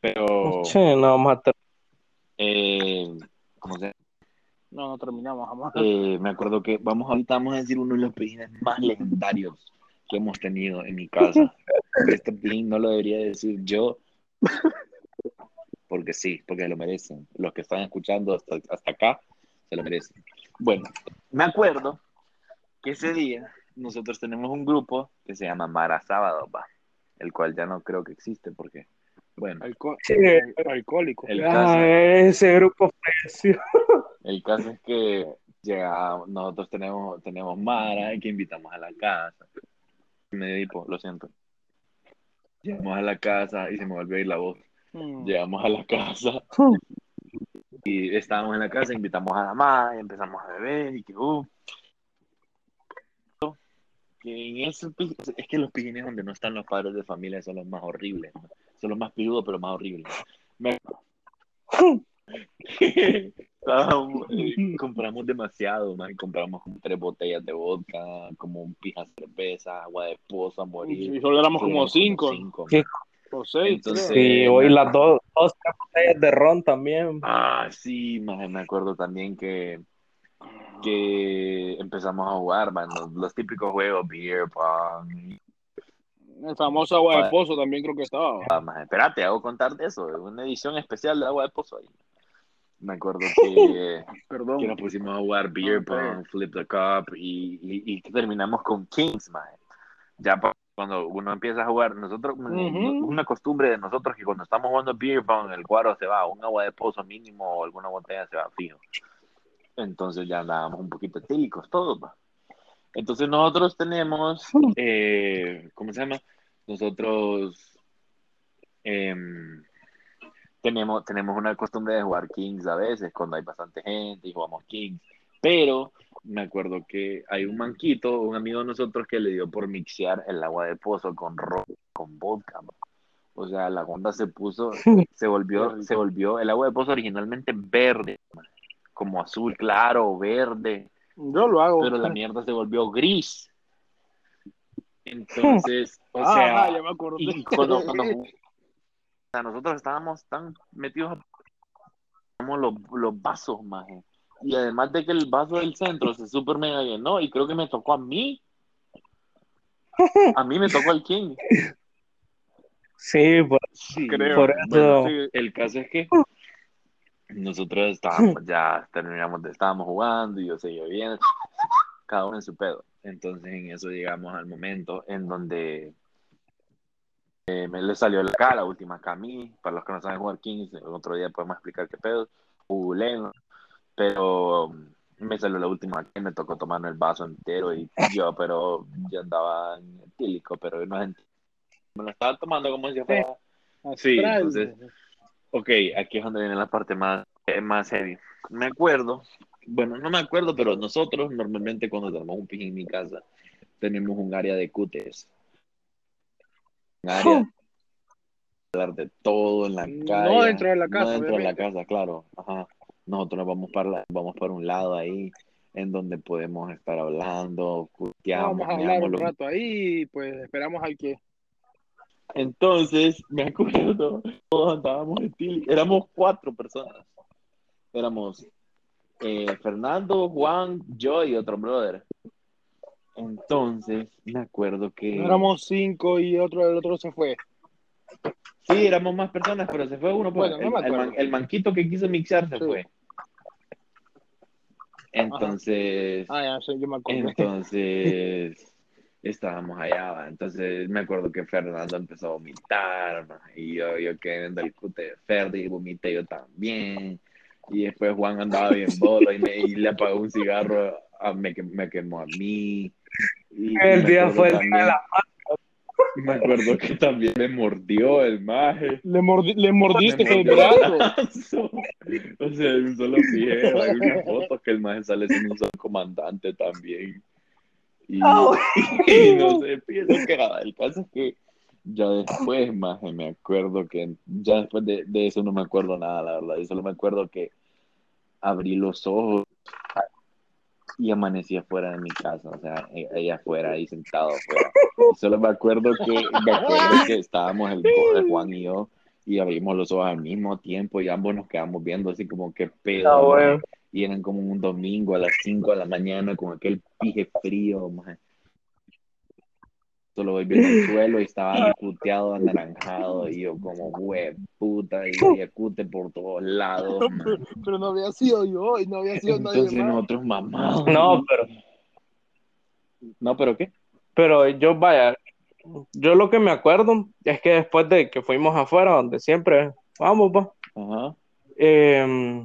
Speaker 1: Pero,
Speaker 3: Sí, no vamos a
Speaker 1: eh, ¿cómo se
Speaker 2: No, no terminamos jamás.
Speaker 1: Eh, me acuerdo que vamos ahorita vamos a decir uno de los pijines más legendarios que hemos tenido en mi casa. Este pijín no lo debería decir yo, porque sí, porque lo merecen. Los que están escuchando hasta, hasta acá se lo merecen. Bueno, me acuerdo que ese día nosotros tenemos un grupo que se llama Mara Sábado, va, el cual ya no creo que existe porque, bueno,
Speaker 2: Alco-
Speaker 3: Sí.
Speaker 2: al- alcohólico.
Speaker 1: el
Speaker 3: Ah,
Speaker 1: caso,
Speaker 3: ese grupo falleció.
Speaker 1: el caso es que llegamos, nosotros tenemos, tenemos Mara y que invitamos a la casa. Me hipo, lo siento. Llegamos a la casa y se me volvió a ir la voz.
Speaker 2: Mm.
Speaker 1: Llegamos a la casa y estábamos en la casa, invitamos a la madre, y empezamos a beber y que, uh, que en es que los pijines donde no están los padres de familia son los más horribles, ¿no? son los más pirudos pero más horribles. Me- eh, compramos demasiado, man. compramos como tres botellas de vodka, como un pija de cerveza, agua de esposa, a morir.
Speaker 2: Y solo éramos como cinco.
Speaker 1: cinco,
Speaker 3: ¿Qué?
Speaker 2: O seis,
Speaker 1: Entonces-.
Speaker 3: Sí, hoy las dos, dos tres botellas de ron también.
Speaker 1: Ah, sí, me acuerdo también que, que empezamos a jugar, man, los, los típicos juegos, beer pong.
Speaker 2: El famoso agua de pozo también creo que estaba.
Speaker 1: Ah, maje, espérate, hago contar de eso, una edición especial de Agua de Pozo ahí. Me acuerdo que,
Speaker 2: Perdón.
Speaker 1: que nos pusimos a jugar beer pong, flip the cup y, y, y terminamos con Kings, maje. Ya cuando uno empieza a jugar, nosotros,
Speaker 2: Ujú.
Speaker 1: una costumbre de nosotros que cuando estamos jugando beer pong, el cuadro se va, un agua de pozo mínimo o alguna botella se va fijo. Entonces ya andábamos un poquito etílicos todos, va. Entonces nosotros tenemos, eh, ¿cómo se llama? Nosotros em, tenemos, tenemos una costumbre de jugar Kings a veces, cuando hay bastante gente y jugamos Kings. Pero me acuerdo que hay un manquito, un amigo de nosotros que le dio por mixear el agua de pozo con ron, con vodka. ma. O sea, la onda se puso, se volvió, se volvió el agua de pozo originalmente verde, ma, como azul claro o verde
Speaker 2: Yo lo hago.
Speaker 1: pero la mierda se volvió gris. Entonces, o
Speaker 2: Ah,
Speaker 1: sea,
Speaker 2: ajá, ya me acordé.
Speaker 1: y cuando, cuando jugamos, o sea, nosotros estábamos tan metidos como los, los vasos, maje. Y además de que el vaso del centro se super mega llenó, y creo que me tocó a mí. A mí me tocó el King.
Speaker 3: Sí, por,
Speaker 1: Sí,
Speaker 2: Creo.
Speaker 3: por eso.
Speaker 2: Bueno, sí.
Speaker 1: El caso es que nosotros estábamos ya, terminamos, de, estábamos jugando y yo seguía bien, cada uno en su pedo. Entonces en eso llegamos al momento en donde eh, me le salió la cara, la última mí, para los que no saben jugar Kings, otro día podemos explicar qué pedo, googleen, pero um, me salió la última que me tocó tomar el vaso entero y yo, pero yo andaba en etílico, pero no me lo estaba tomando como si fuera Sí, entonces- Ok, aquí es donde viene la parte más, eh, más heavy. Me acuerdo, bueno, no me acuerdo, pero nosotros normalmente cuando tenemos un pijín en mi casa, tenemos un área de cutes. Un área de hablar de todo en la
Speaker 2: No
Speaker 1: calle.
Speaker 2: dentro de la casa,
Speaker 1: No dentro de la casa, claro. Ajá. Nosotros vamos para, la- vamos para un lado ahí, en donde podemos estar hablando, cuteamos,
Speaker 2: Vamos a hablar un rato ahí pues esperamos al que.
Speaker 1: Entonces, me acuerdo, todos andábamos en Tili. Éramos cuatro personas. Éramos eh, Fernando, Juan, yo y otro brother. Entonces, me acuerdo que...
Speaker 2: Éramos cinco y otro, el otro se fue.
Speaker 1: Sí, éramos más personas, pero se fue uno. Pues,
Speaker 2: Bueno, no me
Speaker 1: el, el man- el manquito que quiso mixar se
Speaker 2: Sí.
Speaker 1: fue. Entonces...
Speaker 2: Ah, ya sé, yo me acuerdo.
Speaker 1: Entonces, estábamos allá, ¿va? entonces me acuerdo que Fernando empezó a vomitar, ¿va? y yo, yo quedé viendo el cute de Ferdi, y vomité yo también, y después Juan andaba bien bolo y, me, y le apagó un cigarro, a, me, me quemó a mí. Y,
Speaker 3: El día fue el día de la
Speaker 1: Me acuerdo que también le mordió el maje.
Speaker 2: Le, mordi- le mordiste el
Speaker 1: mordió
Speaker 2: brazo.
Speaker 1: brazo. O sea, solo video, hay una foto que el maje sale siendo un comandante también. Y,
Speaker 3: Ah,
Speaker 1: y no sé, pienso que ah, el caso es que ya después, maje, me acuerdo que ya después de, de eso no me acuerdo nada, la verdad. Yo solo me acuerdo que abrí los ojos y amanecí afuera de mi casa, o sea, ella afuera, ahí sentado afuera. Y solo me acuerdo que, me acuerdo que estábamos el, el Juan y yo y abrimos los ojos al mismo tiempo y ambos nos quedamos viendo así como que pedo.
Speaker 3: Ah, bueno.
Speaker 1: Y eran como un domingo a las 5 de la mañana con aquel pije frío, maje. Solo voy viendo el suelo y estaba puteado, anaranjado, y yo como, hue puta, y había cute por todos lados, maje.
Speaker 2: Pero no había sido yo y no había sido nadie
Speaker 1: Entonces
Speaker 2: más.
Speaker 1: nosotros mamados.
Speaker 3: No, pero,
Speaker 1: No, pero ¿qué?
Speaker 3: pero yo, vaya, yo lo que me acuerdo es que después de que fuimos afuera, donde siempre vamos, pues,
Speaker 1: Ajá.
Speaker 3: eh,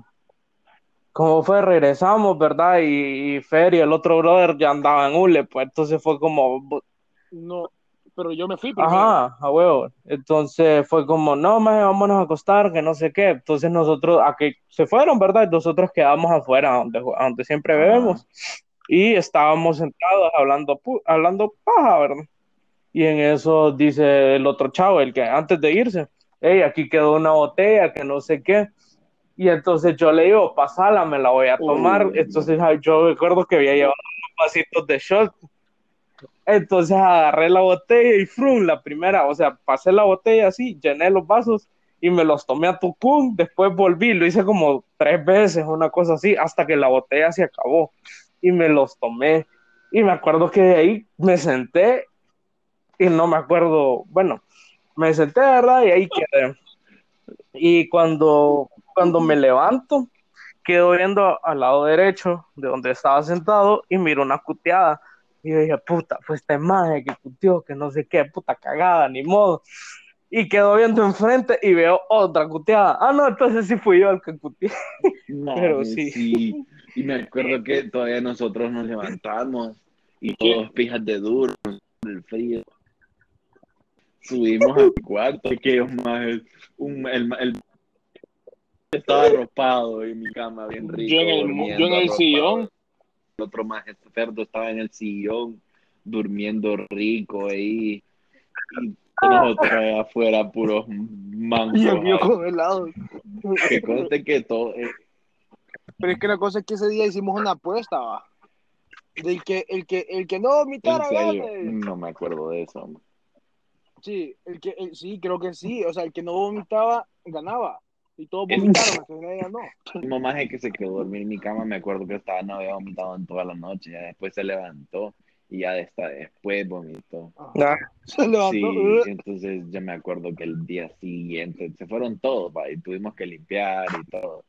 Speaker 3: como fue, regresamos, ¿verdad? Y, y Fer y el otro brother ya andaban en Ule, pues entonces fue como,
Speaker 2: No, pero yo me fui primero.
Speaker 3: ajá, a huevo. Entonces fue como, no, más vámonos a acostar, que no sé qué. Entonces nosotros, a que se fueron, ¿verdad? Nosotros quedamos afuera, donde, donde siempre bebemos. Y estábamos sentados hablando, hablando paja, ¿verdad? Y en eso dice el otro chavo, el que antes de irse, hey, aquí quedó una botella, que no sé qué. Y entonces yo le digo, pasala, me la voy a tomar.
Speaker 1: Uy.
Speaker 3: Entonces yo recuerdo que había llevado unos vasitos de shot. Entonces agarré la botella y frum, la primera, o sea, pasé la botella así, llené los vasos y me los tomé a tucún, después volví, lo hice como tres veces, una cosa así, hasta que la botella se acabó y me los tomé. Y me acuerdo que de ahí me senté y no me acuerdo, bueno, me senté, ¿verdad? Y ahí quedé. Y cuando, cuando me levanto, quedo viendo al lado derecho de donde estaba sentado y miro una cuteada. Y yo dije, puta, pues esta imagen que cuteó, que no sé qué, puta cagada, ni modo. Y quedo viendo enfrente y veo otra cuteada. Ah, no, entonces sí fui yo el que cuteé.
Speaker 1: No,
Speaker 3: Pero
Speaker 1: sí.
Speaker 3: sí.
Speaker 1: Y me acuerdo que todavía nosotros nos levantamos y todos pijas de duro, el frío. Subimos al cuarto, que ellos más, un, el, el- estaba arropado en mi cama, bien rico.
Speaker 2: Yo en el,
Speaker 1: durmiendo,
Speaker 2: yo en el sillón.
Speaker 1: El otro más cerdo estaba en el sillón, durmiendo rico ahí. Y nosotros allá afuera, puros mangos.
Speaker 2: Y el congelado.
Speaker 1: Que conste que todo, eh,
Speaker 2: Pero es que la cosa es que ese día hicimos una apuesta, va. Del que, el que, el que no
Speaker 1: en
Speaker 2: vomitara,
Speaker 1: no me acuerdo de eso.
Speaker 2: Sí, el que, el- sí, creo que sí. O sea, el que no vomitaba, ganaba. Y todos vomitaron, hasta que nadie ganó.
Speaker 1: Mi mamá es que se quedó dormir en mi cama, me acuerdo que estaba, no había vomitado en toda la noche, ya después se levantó y ya de esta, después vomitó.
Speaker 3: Ah,
Speaker 2: Se levantó.
Speaker 1: Sí,
Speaker 2: uh,
Speaker 1: entonces yo me acuerdo que el día siguiente se fueron todos, va, y tuvimos que limpiar y todo.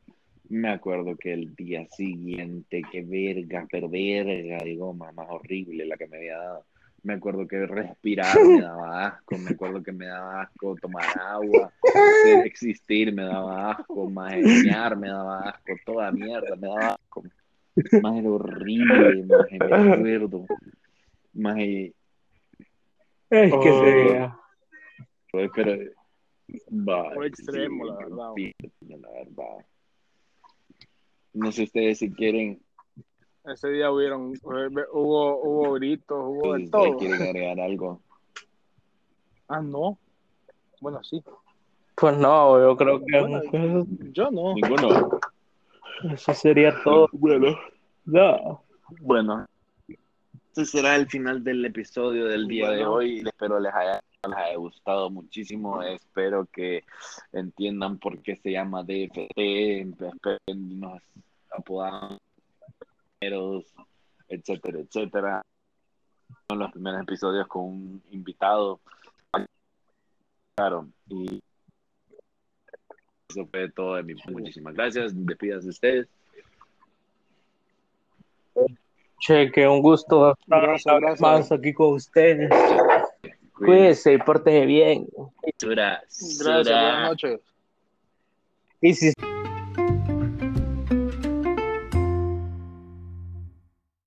Speaker 1: Me acuerdo que el día siguiente, qué verga, pero verga, digo, más, más horrible la que me había dado. Me acuerdo que respirar me daba asco, me acuerdo que me daba asco tomar agua, ser- existir me daba asco, más me daba asco, toda mierda me daba asco. Más era horrible, más me acuerdo. Más
Speaker 3: es que
Speaker 1: Oh.
Speaker 3: se
Speaker 1: Pues, pero va,
Speaker 2: Fue extremo,
Speaker 1: sí,
Speaker 2: la verdad.
Speaker 1: la verdad. No sé ustedes si quieren,
Speaker 2: Ese día hubieron, hubo, hubo gritos, hubo de todo.
Speaker 1: quieren agregar algo.
Speaker 2: Ah, no. Bueno, sí.
Speaker 3: Pues no, yo creo que
Speaker 2: Bueno, yo no.
Speaker 1: Ninguno.
Speaker 3: eso sería todo.
Speaker 1: Bueno,
Speaker 3: Ya.
Speaker 1: bueno. Este será el final del episodio del día de hoy. Espero les haya, les haya gustado muchísimo. Espero que entiendan por qué se llama DFT. Espero que nos apodamos, etcétera, etcétera. Son los primeros episodios con un invitado. Claro, y eso fue todo de mi Muchísimas gracias. Despídase ustedes.
Speaker 3: Che, que un gusto estar más aquí con ustedes. Cuídense y pórtense bien.
Speaker 2: Gracias, buenas noches.
Speaker 3: Y si